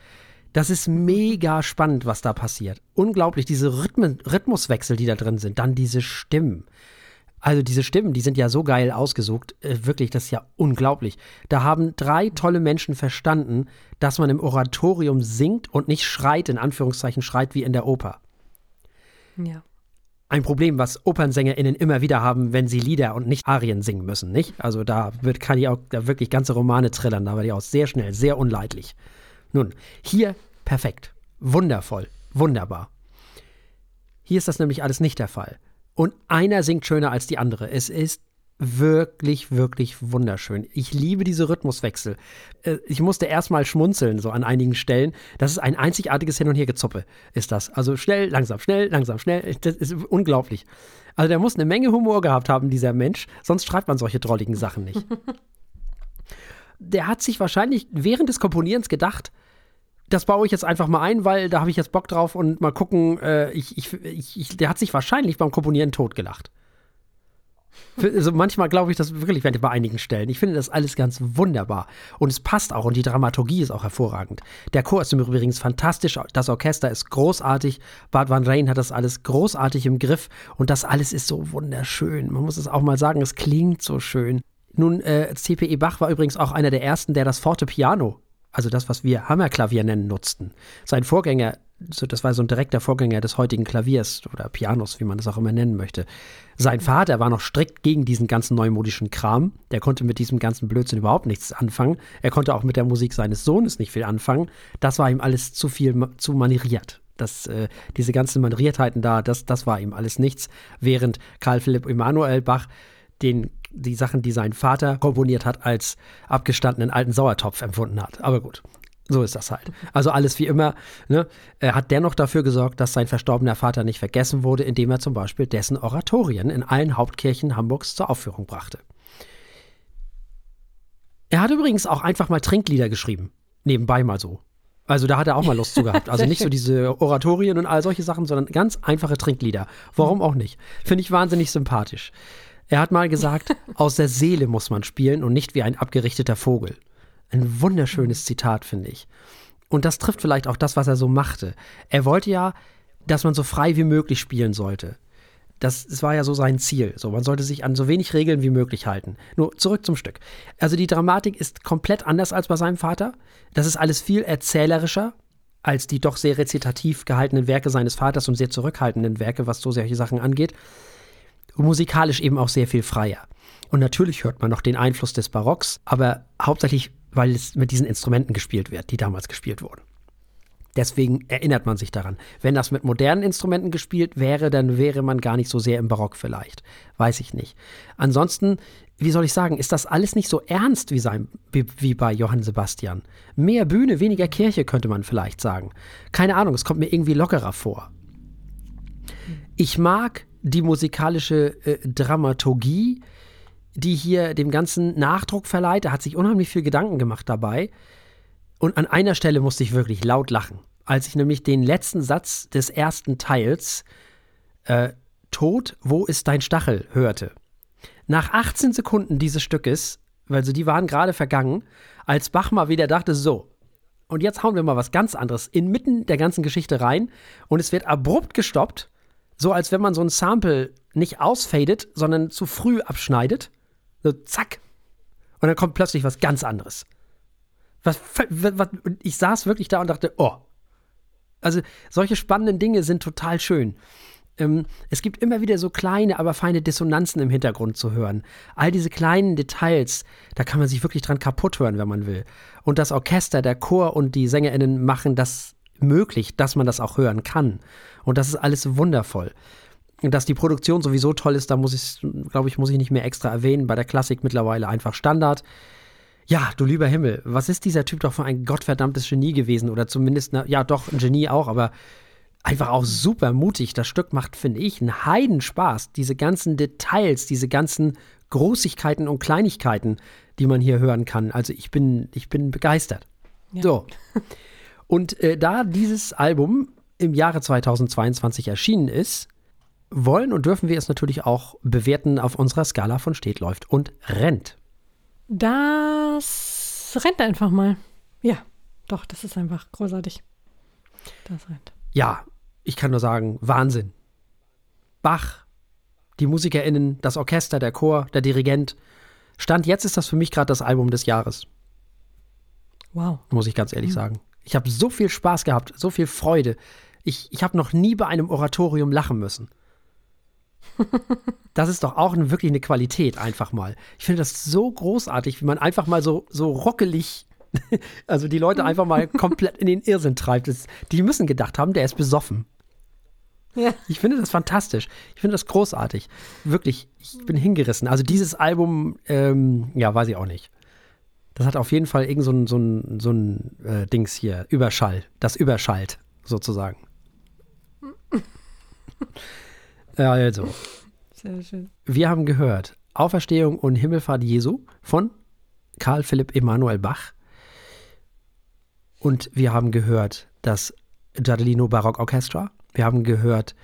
Das ist mega spannend, was da passiert. Unglaublich, diese Rhythmen, Rhythmuswechsel, die da drin sind. Dann diese Stimmen. Also diese Stimmen, die sind ja so geil ausgesucht. Äh, wirklich, das ist ja unglaublich. Da haben drei tolle Menschen verstanden, dass man im Oratorium singt und nicht schreit, in Anführungszeichen schreit wie in der Oper. Ja. Ein Problem, was OpernsängerInnen immer wieder haben, wenn sie Lieder und nicht Arien singen müssen, nicht? Also da wird, kann ich auch da wirklich ganze Romane trillern, da war die auch sehr schnell, sehr unleidlich. Nun, hier perfekt, wundervoll, wunderbar. Hier ist das nämlich alles nicht der Fall. Und einer singt schöner als die andere. Es ist wirklich, wirklich wunderschön. Ich liebe diese Rhythmuswechsel. Äh, ich musste erstmal schmunzeln, so an einigen Stellen. Das ist ein einzigartiges Hin- und Hergezuppe, ist das. Also schnell, langsam, schnell, langsam, schnell. Das ist unglaublich. Also der muss eine Menge Humor gehabt haben, dieser Mensch. Sonst schreibt man solche drolligen Sachen nicht. der hat sich wahrscheinlich während des Komponierens gedacht, das baue ich jetzt einfach mal ein, weil da habe ich jetzt Bock drauf und mal gucken, äh, ich, ich, ich, der hat sich wahrscheinlich beim Komponieren totgelacht. Also manchmal glaube ich das wirklich bei einigen Stellen. Ich finde das alles ganz wunderbar. Und es passt auch und die Dramaturgie ist auch hervorragend. Der Chor ist übrigens fantastisch, das Orchester ist großartig. Bart Van Rijn hat das alles großartig im Griff und das alles ist so wunderschön. Man muss es auch mal sagen, es klingt so schön. Nun, äh, C.P.E. Bach war übrigens auch einer der ersten, der das Forte Piano, also das, was wir Hammerklavier nennen, nutzten. Sein Vorgänger so, das war so ein direkter Vorgänger des heutigen Klaviers oder Pianos, wie man das auch immer nennen möchte. Sein Vater war noch strikt gegen diesen ganzen neumodischen Kram. Der konnte mit diesem ganzen Blödsinn überhaupt nichts anfangen. Er konnte auch mit der Musik seines Sohnes nicht viel anfangen. Das war ihm alles zu viel, zu manieriert. Das, äh, diese ganzen Maniertheiten da, das, das war ihm alles nichts. Während Karl Philipp Emanuel Bach den, die Sachen, die sein Vater komponiert hat, als abgestandenen alten Sauertopf empfunden hat. Aber gut, so ist das halt. Also alles wie immer. Ne? Er hat dennoch dafür gesorgt, dass sein verstorbener Vater nicht vergessen wurde, indem er zum Beispiel dessen Oratorien in allen Hauptkirchen Hamburgs zur Aufführung brachte. Er hat übrigens auch einfach mal Trinklieder geschrieben. Nebenbei mal so. Also da hat er auch mal Lust zu gehabt. Also nicht so diese Oratorien und all solche Sachen, sondern ganz einfache Trinklieder. Warum auch nicht? Finde ich wahnsinnig sympathisch. Er hat mal gesagt, aus der Seele muss man spielen und nicht wie ein abgerichteter Vogel. Ein wunderschönes Zitat, finde ich. Und das trifft vielleicht auch das, was er so machte. Er wollte ja, dass man so frei wie möglich spielen sollte. Das, das war ja so sein Ziel. So, man sollte sich an so wenig Regeln wie möglich halten. Nur zurück zum Stück. Also die Dramatik ist komplett anders als bei seinem Vater. Das ist alles viel erzählerischer als die doch sehr rezitativ gehaltenen Werke seines Vaters und sehr zurückhaltenden Werke, was so solche Sachen angeht. musikalisch eben auch sehr viel freier. Und natürlich hört man noch den Einfluss des Barocks, aber hauptsächlich, weil es mit diesen Instrumenten gespielt wird, die damals gespielt wurden. Deswegen erinnert man sich daran. Wenn das mit modernen Instrumenten gespielt wäre, dann wäre man gar nicht so sehr im Barock vielleicht. Weiß ich nicht. Ansonsten, wie soll ich sagen, ist das alles nicht so ernst wie, sein, wie bei Johann Sebastian. Mehr Bühne, weniger Kirche, könnte man vielleicht sagen. Keine Ahnung, es kommt mir irgendwie lockerer vor. Ich mag die musikalische äh, Dramaturgie, die hier dem Ganzen Nachdruck verleiht. Er hat sich unheimlich viel Gedanken gemacht dabei. Und an einer Stelle musste ich wirklich laut lachen, als ich nämlich den letzten Satz des ersten Teils äh, Tod, wo ist dein Stachel hörte. Nach 18 Sekunden dieses Stückes, also die waren gerade vergangen, als Bach mal wieder dachte, so, und jetzt hauen wir mal was ganz anderes inmitten der ganzen Geschichte rein und es wird abrupt gestoppt, so als wenn man so ein Sample nicht ausfadet, sondern zu früh abschneidet. So, zack. Und dann kommt plötzlich was ganz anderes. Was, was, ich saß wirklich da und dachte, oh. Also solche spannenden Dinge sind total schön. Ähm, es gibt immer wieder so kleine, aber feine Dissonanzen im Hintergrund zu hören. All diese kleinen Details, da kann man sich wirklich dran kaputt hören, wenn man will. Und das Orchester, der Chor und die SängerInnen machen das möglich, dass man das auch hören kann. Und das ist alles wundervoll. Und dass die Produktion sowieso toll ist, da muss ich, glaube ich, muss ich nicht mehr extra erwähnen. Bei der Klassik mittlerweile einfach Standard. Ja, du lieber Himmel, was ist dieser Typ doch für ein gottverdammtes Genie gewesen? Oder zumindest, na, ja, doch, ein Genie auch, aber einfach auch super mutig. Das Stück macht, finde ich, einen Heidenspaß. Diese ganzen Details, diese ganzen Großigkeiten und Kleinigkeiten, die man hier hören kann. Also ich bin, ich bin begeistert. Ja. So. Und äh, da dieses Album im Jahre 2022 erschienen ist, wollen und dürfen wir es natürlich auch bewerten auf unserer Skala von steht, läuft und rennt. Das rennt einfach mal. Ja, doch, das ist einfach großartig. Das rennt. Ja, ich kann nur sagen, Wahnsinn. Bach, die MusikerInnen, das Orchester, der Chor, der Dirigent. Stand jetzt ist das für mich gerade das Album des Jahres. Wow. Muss ich ganz ehrlich mhm. sagen. Ich habe so viel Spaß gehabt, so viel Freude. Ich, ich habe noch nie bei einem Oratorium lachen müssen. Das ist doch auch eine, wirklich eine Qualität, einfach mal. Ich finde das so großartig, wie man einfach mal so, so rockelig, also die Leute einfach mal komplett in den Irrsinn treibt. Das, die müssen gedacht haben, der ist besoffen. Ja. Ich finde das fantastisch. Ich finde das großartig. Wirklich, ich bin hingerissen. Also dieses Album, ähm, ja, weiß ich auch nicht. Das hat auf jeden Fall irgend so ein, so ein, so ein äh, Dings hier, Überschall. Das überschallt, sozusagen. ja, also. Sehr schön. Wir haben gehört Auferstehung und Himmelfahrt Jesu von Karl Philipp Emanuel Bach. Und wir haben gehört das Giardellino Barock Orchestra. Wir haben gehört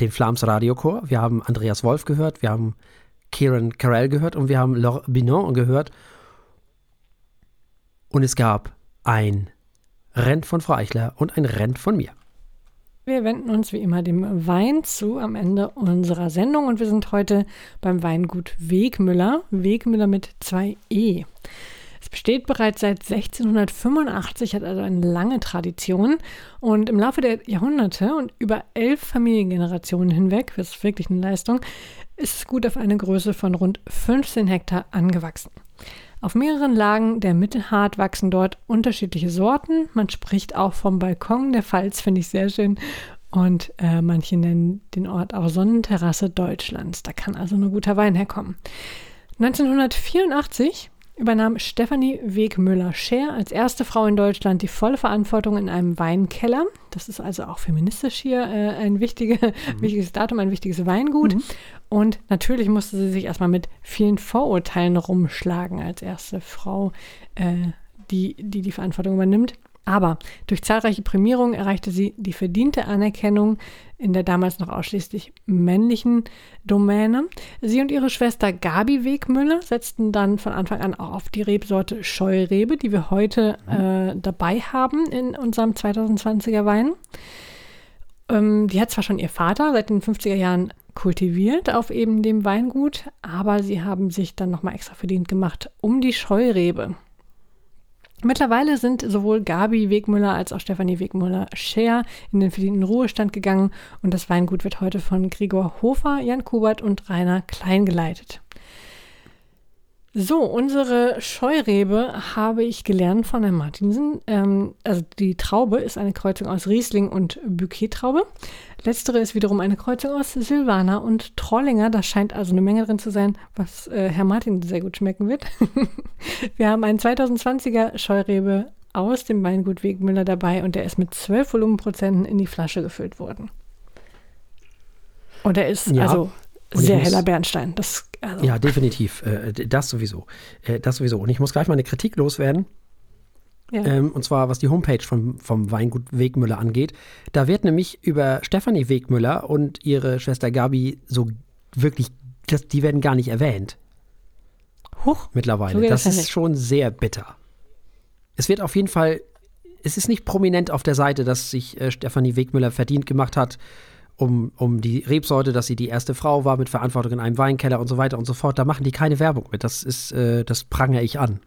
den Flams Radiochor. Wir haben Andreas Wolf gehört. Wir haben Kieran Carell gehört und wir haben Laure Binon gehört. Und es gab ein Rent von Frau Eichler und ein Rent von mir. Wir wenden uns wie immer dem Wein zu am Ende unserer Sendung und wir sind heute beim Weingut Wegmüller. Wegmüller mit zwei E. Es besteht bereits seit 1685, hat also eine lange Tradition und im Laufe der Jahrhunderte und über elf Familiengenerationen hinweg, das ist wirklich eine Leistung, ist es gut auf eine Größe von rund 15 Hektar angewachsen. Auf mehreren Lagen der Mittelhart wachsen dort unterschiedliche Sorten. Man spricht auch vom Balkon der Pfalz, finde ich sehr schön. Und äh, manche nennen den Ort auch Sonnenterrasse Deutschlands. Da kann also nur guter Wein herkommen. 1984 übernahm Stefanie Wegmüller-Scher als erste Frau in Deutschland die volle Verantwortung in einem Weinkeller. Das ist also auch feministisch hier äh, ein wichtige, mhm. wichtiges Datum, ein wichtiges Weingut. Mhm. Und natürlich musste sie sich erstmal mit vielen Vorurteilen rumschlagen als erste Frau, äh, die, die die Verantwortung übernimmt. Aber durch zahlreiche Prämierungen erreichte sie die verdiente Anerkennung in der damals noch ausschließlich männlichen Domäne. Sie und ihre Schwester Gabi Wegmüller setzten dann von Anfang an auch auf die Rebsorte Scheurebe, die wir heute äh, dabei haben in unserem 2020er Wein. Ähm, die hat zwar schon ihr Vater seit den 50er Jahren kultiviert auf eben dem Weingut, aber sie haben sich dann nochmal extra verdient gemacht um die Scheurebe. Mittlerweile sind sowohl Gabi Wegmüller als auch Stefanie Wegmüller-Scher in den verdienten Ruhestand gegangen und das Weingut wird heute von Gregor Hofer, Jan Kubert und Rainer Klein geleitet. So, unsere Scheurebe habe ich gelernt von Herrn Martinsen. Ähm, also die Traube ist eine Kreuzung aus Riesling und Bouquet-Traube. Letztere ist wiederum eine Kreuzung aus Silvaner und Trollinger. Da scheint also eine Menge drin zu sein, was äh, Herr Martin sehr gut schmecken wird. Wir haben einen 2020er Scheurebe aus dem Weingut Wegmüller dabei und der ist mit 12 Volumenprozenten in die Flasche gefüllt worden. Und er ist ja. also sehr heller Bernstein. Das, also. Ja, definitiv. Äh, das sowieso. Äh, das sowieso. Und ich muss gleich mal eine Kritik loswerden. Ja. Ähm, und zwar was die Homepage vom, vom Weingut Wegmüller angeht. Da wird nämlich über Stefanie Wegmüller und ihre Schwester Gabi so wirklich, das, die werden gar nicht erwähnt. Huch. Mittlerweile. So das, das ist schon sehr bitter. Es wird auf jeden Fall, es ist nicht prominent auf der Seite, dass sich äh, Stefanie Wegmüller verdient gemacht hat, um, um die Rebsorte, dass sie die erste Frau war mit Verantwortung in einem Weinkeller und so weiter und so fort. Da machen die keine Werbung mit. Das ist, äh, das prangere ich an.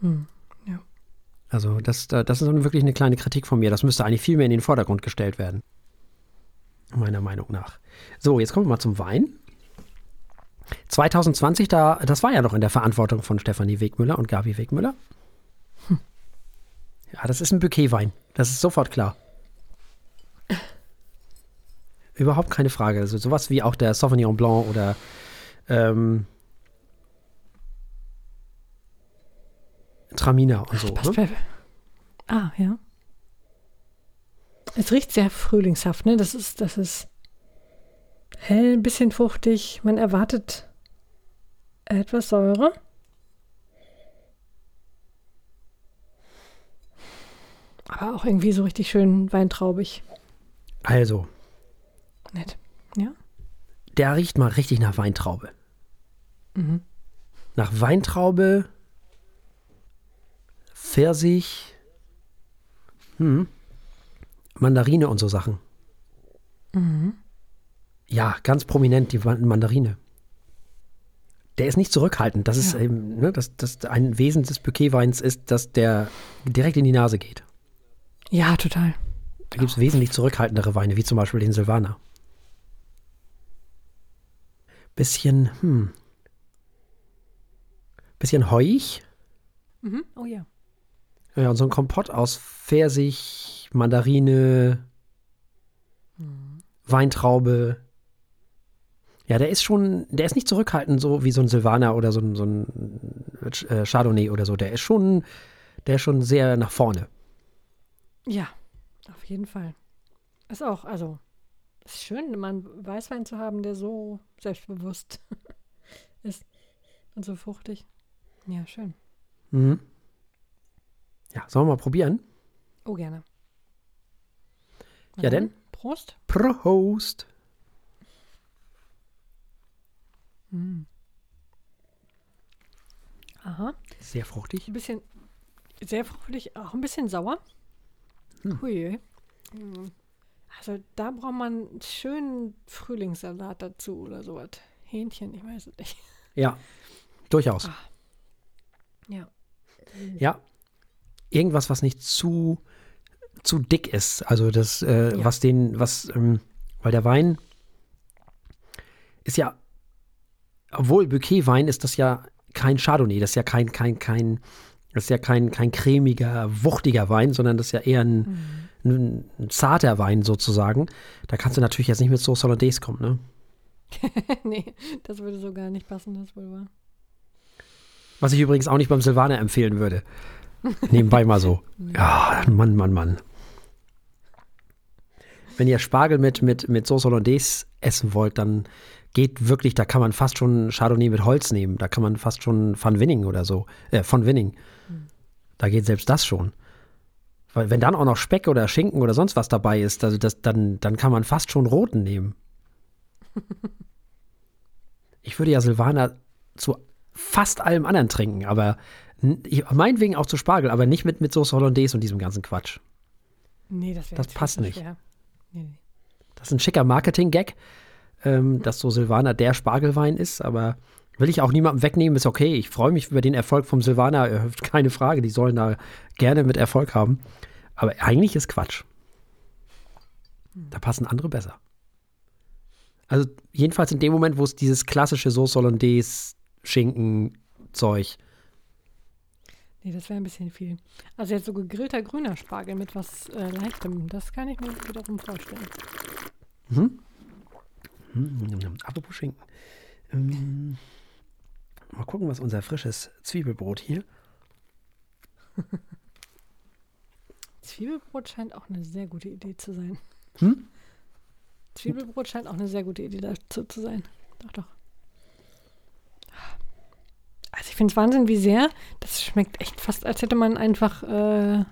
Hm. Ja. Also das, das ist wirklich eine kleine Kritik von mir. Das müsste eigentlich viel mehr in den Vordergrund gestellt werden. Meiner Meinung nach. So, jetzt kommen wir mal zum Wein. 2020, da, das war ja noch in der Verantwortung von Stefanie Wegmüller und Gabi Wegmüller. Hm. Ja, das ist ein Bouquetwein. Das ist sofort klar. Überhaupt keine Frage. Also sowas wie auch der Sauvignon Blanc oder ähm, Traminer und so. Ach, ne? Ah, ja. Es riecht sehr frühlingshaft, ne? Das ist, das ist hell, ein bisschen fruchtig. Man erwartet etwas Säure. Aber auch irgendwie so richtig schön weintraubig. Also, Nett. Ja. Der riecht mal richtig nach Weintraube. Mhm. Nach Weintraube, Pfirsich, hm, Mandarine und so Sachen. Mhm. Ja, ganz prominent die Mandarine. Der ist nicht zurückhaltend. Das ist eben, ne, das, das ein Wesen des Bouquetweins ist, dass der direkt in die Nase geht. Ja, total. Da gibt es wesentlich zurückhaltendere Weine, wie zum Beispiel den Silvaner bisschen, hm, bisschen heuig. Mhm. Oh ja. Ja, und so ein Kompott aus Pfirsich, Mandarine, mhm. Weintraube. Ja, der ist schon, der ist nicht zurückhaltend, so wie so ein Silvaner oder so ein, so ein äh, Chardonnay oder so. Der ist schon, der ist schon sehr nach vorne. Ja, auf jeden Fall. Ist auch, also es ist schön, mal einen Weißwein zu haben, der so selbstbewusst ist und so fruchtig. Ja, schön. Mhm. Ja, sollen wir mal probieren? Oh, gerne. Ja, denn? Prost. Prost. Mhm. Aha. Sehr fruchtig. Ein bisschen, sehr fruchtig, auch ein bisschen sauer. Hm. Hui. Mhm. Also da braucht man einen schönen Frühlingssalat dazu oder sowas. Hähnchen, ich weiß es nicht. Ja, durchaus. Ah. Ja. Ja. Irgendwas, was nicht zu, zu dick ist. Also das, äh, ja. was den, was, ähm, weil der Wein ist ja, obwohl Bouquet-Wein ist das ja kein Chardonnay, das ist ja kein, kein, kein, das ist ja kein, kein cremiger, wuchtiger Wein, sondern das ist ja eher ein, mhm ein, ein zarter Wein sozusagen. Da kannst du natürlich jetzt nicht mit Sauce Hollandaise kommen, ne? nee, das würde so gar nicht passen, das wohl wahr. Was ich übrigens auch nicht beim Silvaner empfehlen würde. Nebenbei mal so. Ja, Mann, Mann, Mann. Wenn ihr Spargel mit, mit, mit Sauce Hollandaise essen wollt, dann geht wirklich, da kann man fast schon Chardonnay mit Holz nehmen. Da kann man fast schon Van Winning oder so, äh, von Winning. Hm. Da geht selbst das schon. Weil wenn dann auch noch Speck oder Schinken oder sonst was dabei ist, also das, dann, dann kann man fast schon roten nehmen. Ich würde ja Silvaner zu fast allem anderen trinken, aber ich, meinetwegen auch zu Spargel, aber nicht mit, mit Soße Hollandaise und diesem ganzen Quatsch. Nee, das, das passt nicht. Nee, nee. Das ist ein schicker Marketing-Gag, ähm, dass so Silvaner der Spargelwein ist, aber Will ich auch niemandem wegnehmen, ist okay. Ich freue mich über den Erfolg vom Silvaner, äh, keine Frage, die sollen da gerne mit Erfolg haben. Aber eigentlich ist Quatsch. Da passen andere besser. Also jedenfalls in dem Moment, wo es dieses klassische Sauce Hollandaise, Schinken, Zeug. Nee, das wäre ein bisschen viel. Also jetzt so gegrillter grüner Spargel mit was äh, Leichtem, das kann ich mir wiederum vorstellen. Mhm. Mhm, apropos Schinken. Ähm, mal gucken, was unser frisches Zwiebelbrot hier. Zwiebelbrot scheint auch eine sehr gute Idee zu sein. Hm? Zwiebelbrot scheint auch eine sehr gute Idee dazu zu sein. Doch, doch. Also ich finde es Wahnsinn, wie sehr. Das schmeckt echt fast, als hätte man einfach äh,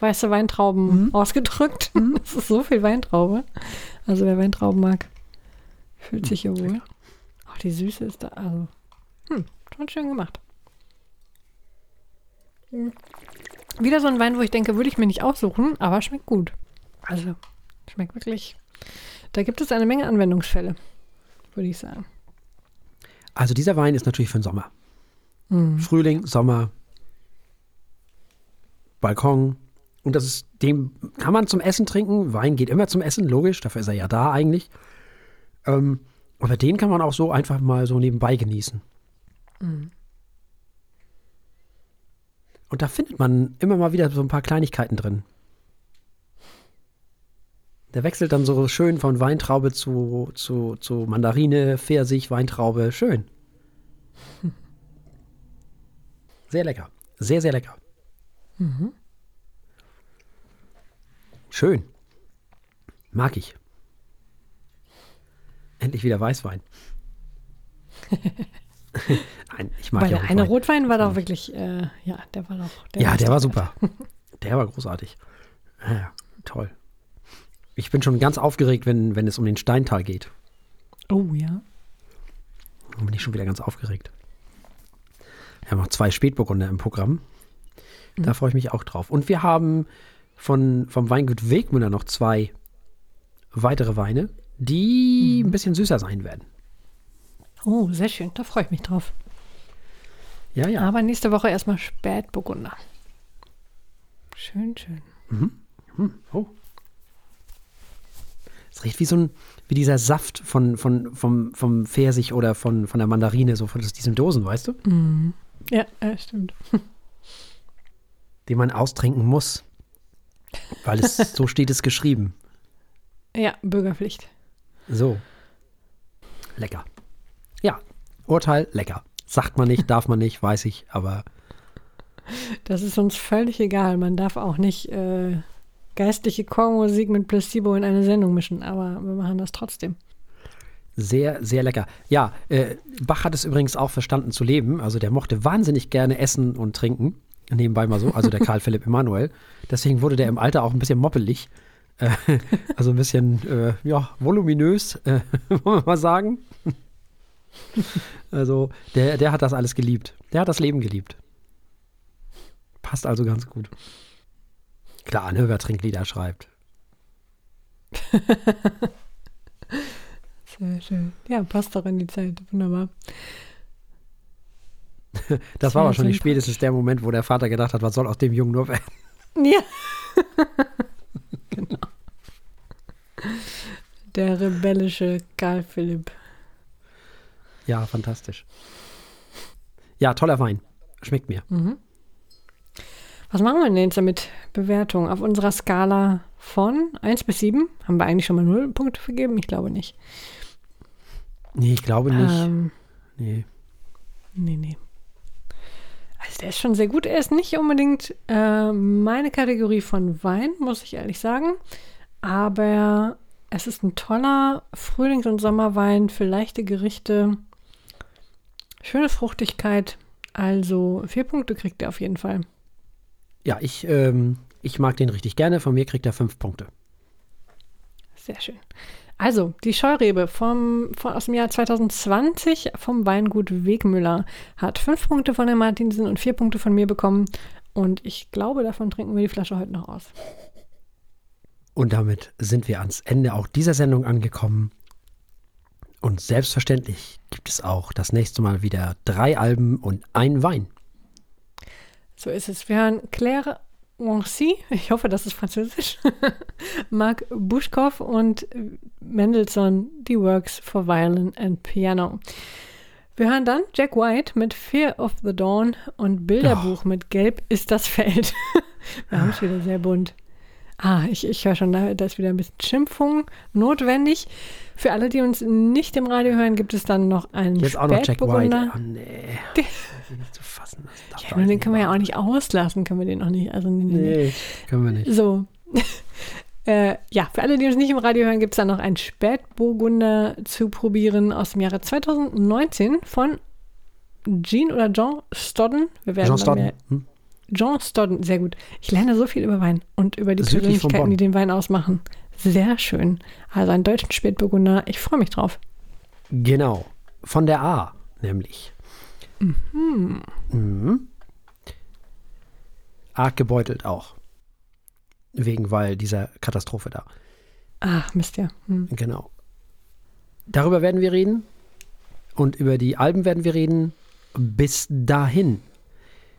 weiße Weintrauben mhm. ausgedrückt. Mhm. Das ist so viel Weintraube. Also wer Weintrauben mag, fühlt sich hier wohl. Auch die Süße ist da. Also, hm, schon schön gemacht. Hm. Wieder so ein Wein, wo ich denke, würde ich mir nicht aussuchen, aber schmeckt gut. Also, schmeckt wirklich. Da gibt es eine Menge Anwendungsfälle, würde ich sagen. Also dieser Wein ist natürlich für den Sommer. Mhm. Frühling, Sommer, Balkon. Und das ist, dem kann man zum Essen trinken. Wein geht immer zum Essen, logisch, dafür ist er ja da eigentlich. Ähm, aber den kann man auch so einfach mal so nebenbei genießen. Und da findet man immer mal wieder so ein paar Kleinigkeiten drin. Der wechselt dann so schön von Weintraube zu, zu, zu Mandarine, Pfirsich, Weintraube. Schön. Sehr lecker. Sehr, sehr lecker. Mhm. Schön. Mag ich. Endlich wieder Weißwein. Nein, ich mag Weil ja der eine Rotwein war doch wirklich, äh, ja, der war doch. Der ja, der war super. der war großartig. Ja, toll. Ich bin schon ganz aufgeregt, wenn, wenn es um den Steintal geht. Oh ja. Dann bin ich schon wieder ganz aufgeregt. Wir haben noch zwei Spätburgunder im Programm. Da mhm. freue ich mich auch drauf. Und wir haben von, vom Weingut Wegmüller noch zwei weitere Weine, die mhm. ein bisschen süßer sein werden. Oh, sehr schön. Da freue ich mich drauf. Ja, ja. Aber nächste Woche erstmal Spätburgunder. Schön, schön. Mhm. Mhm. Oh. Es riecht wie so ein, wie dieser Saft von, von, vom, vom Pfirsich oder von, von der Mandarine, so von diesen Dosen, weißt du? Mhm. Ja, ja, stimmt. Den man austrinken muss. Weil es, so steht es geschrieben. Ja, Bürgerpflicht. So. Lecker. Ja, Urteil lecker. Sagt man nicht, darf man nicht, weiß ich, aber. Das ist uns völlig egal. Man darf auch nicht äh, geistliche Chormusik mit Placebo in eine Sendung mischen, aber wir machen das trotzdem. Sehr, sehr lecker. Ja, äh, Bach hat es übrigens auch verstanden zu leben. Also der mochte wahnsinnig gerne essen und trinken. Nebenbei mal so, also der Karl Philipp Emanuel. Deswegen wurde der im Alter auch ein bisschen moppelig. Äh, also ein bisschen, äh, ja, voluminös, äh, wollen wir mal sagen. Also, der, der hat das alles geliebt. Der hat das Leben geliebt. Passt also ganz gut. Klar, ne, wer Trinklieder schreibt. Sehr schön. Ja, passt doch in die Zeit. Wunderbar. Das war wahrscheinlich spätestens der Moment, wo der Vater gedacht hat, was soll aus dem Jungen nur werden. Ja. genau. Der rebellische Karl Philipp. Ja, fantastisch. Ja, toller Wein. Schmeckt mir. Mhm. Was machen wir denn jetzt damit? Bewertung auf unserer Skala von 1 bis 7? Haben wir eigentlich schon mal 0 Punkte vergeben? Ich glaube nicht. Nee, ich glaube nicht. Ähm, nee. Nee, nee. Also der ist schon sehr gut. Er ist nicht unbedingt äh, meine Kategorie von Wein, muss ich ehrlich sagen. Aber es ist ein toller Frühlings- und Sommerwein für leichte Gerichte. Schöne Fruchtigkeit. Also vier Punkte kriegt er auf jeden Fall. Ja, ich, ähm, ich mag den richtig gerne. Von mir kriegt er fünf Punkte. Sehr schön. Also, die Scheurebe vom, von, aus dem Jahr 2020 vom Weingut Wegmüller hat fünf Punkte von der Martinsen und vier Punkte von mir bekommen. Und ich glaube, davon trinken wir die Flasche heute noch aus. Und damit sind wir ans Ende auch dieser Sendung angekommen. Und selbstverständlich gibt es auch das nächste Mal wieder drei Alben und ein Wein. So ist es. Wir hören Claire Wancy, ich hoffe, das ist französisch, Marc Buschkow und Mendelssohn, The Works for Violin and Piano. Wir hören dann Jack White mit Fear of the Dawn und Bilderbuch oh. mit Gelb ist das Feld. Wir haben es wieder sehr bunt. Ah, ich, ich höre schon, da, da ist wieder ein bisschen Schimpfung notwendig. Für alle, die uns nicht im Radio hören, gibt es dann noch einen Jetzt auch noch Jack White. Oh, nee. Den, nicht zu fassen. ja, den können wir ja auch nicht auslassen, können wir den auch nicht. Also, nee, nee, nee. können wir nicht. So. äh, ja, für alle, die uns nicht im Radio hören, gibt es dann noch einen Spätburgunder zu probieren aus dem Jahre 2019 von Jean oder John Stodden. Wir werden Jean Stodden. Hm? John Stodden, sehr gut. Ich lerne so viel über Wein und über die Persönlichkeiten, die den Wein ausmachen. Sehr schön. Also einen deutschen Spätburgunder. Ich freue mich drauf. Genau. Von der A, nämlich. Mhm. Mhm. Arg gebeutelt auch. Wegen, weil dieser Katastrophe da. Ach, Mist, ja. Mhm. Genau. Darüber werden wir reden. Und über die Alben werden wir reden. Bis dahin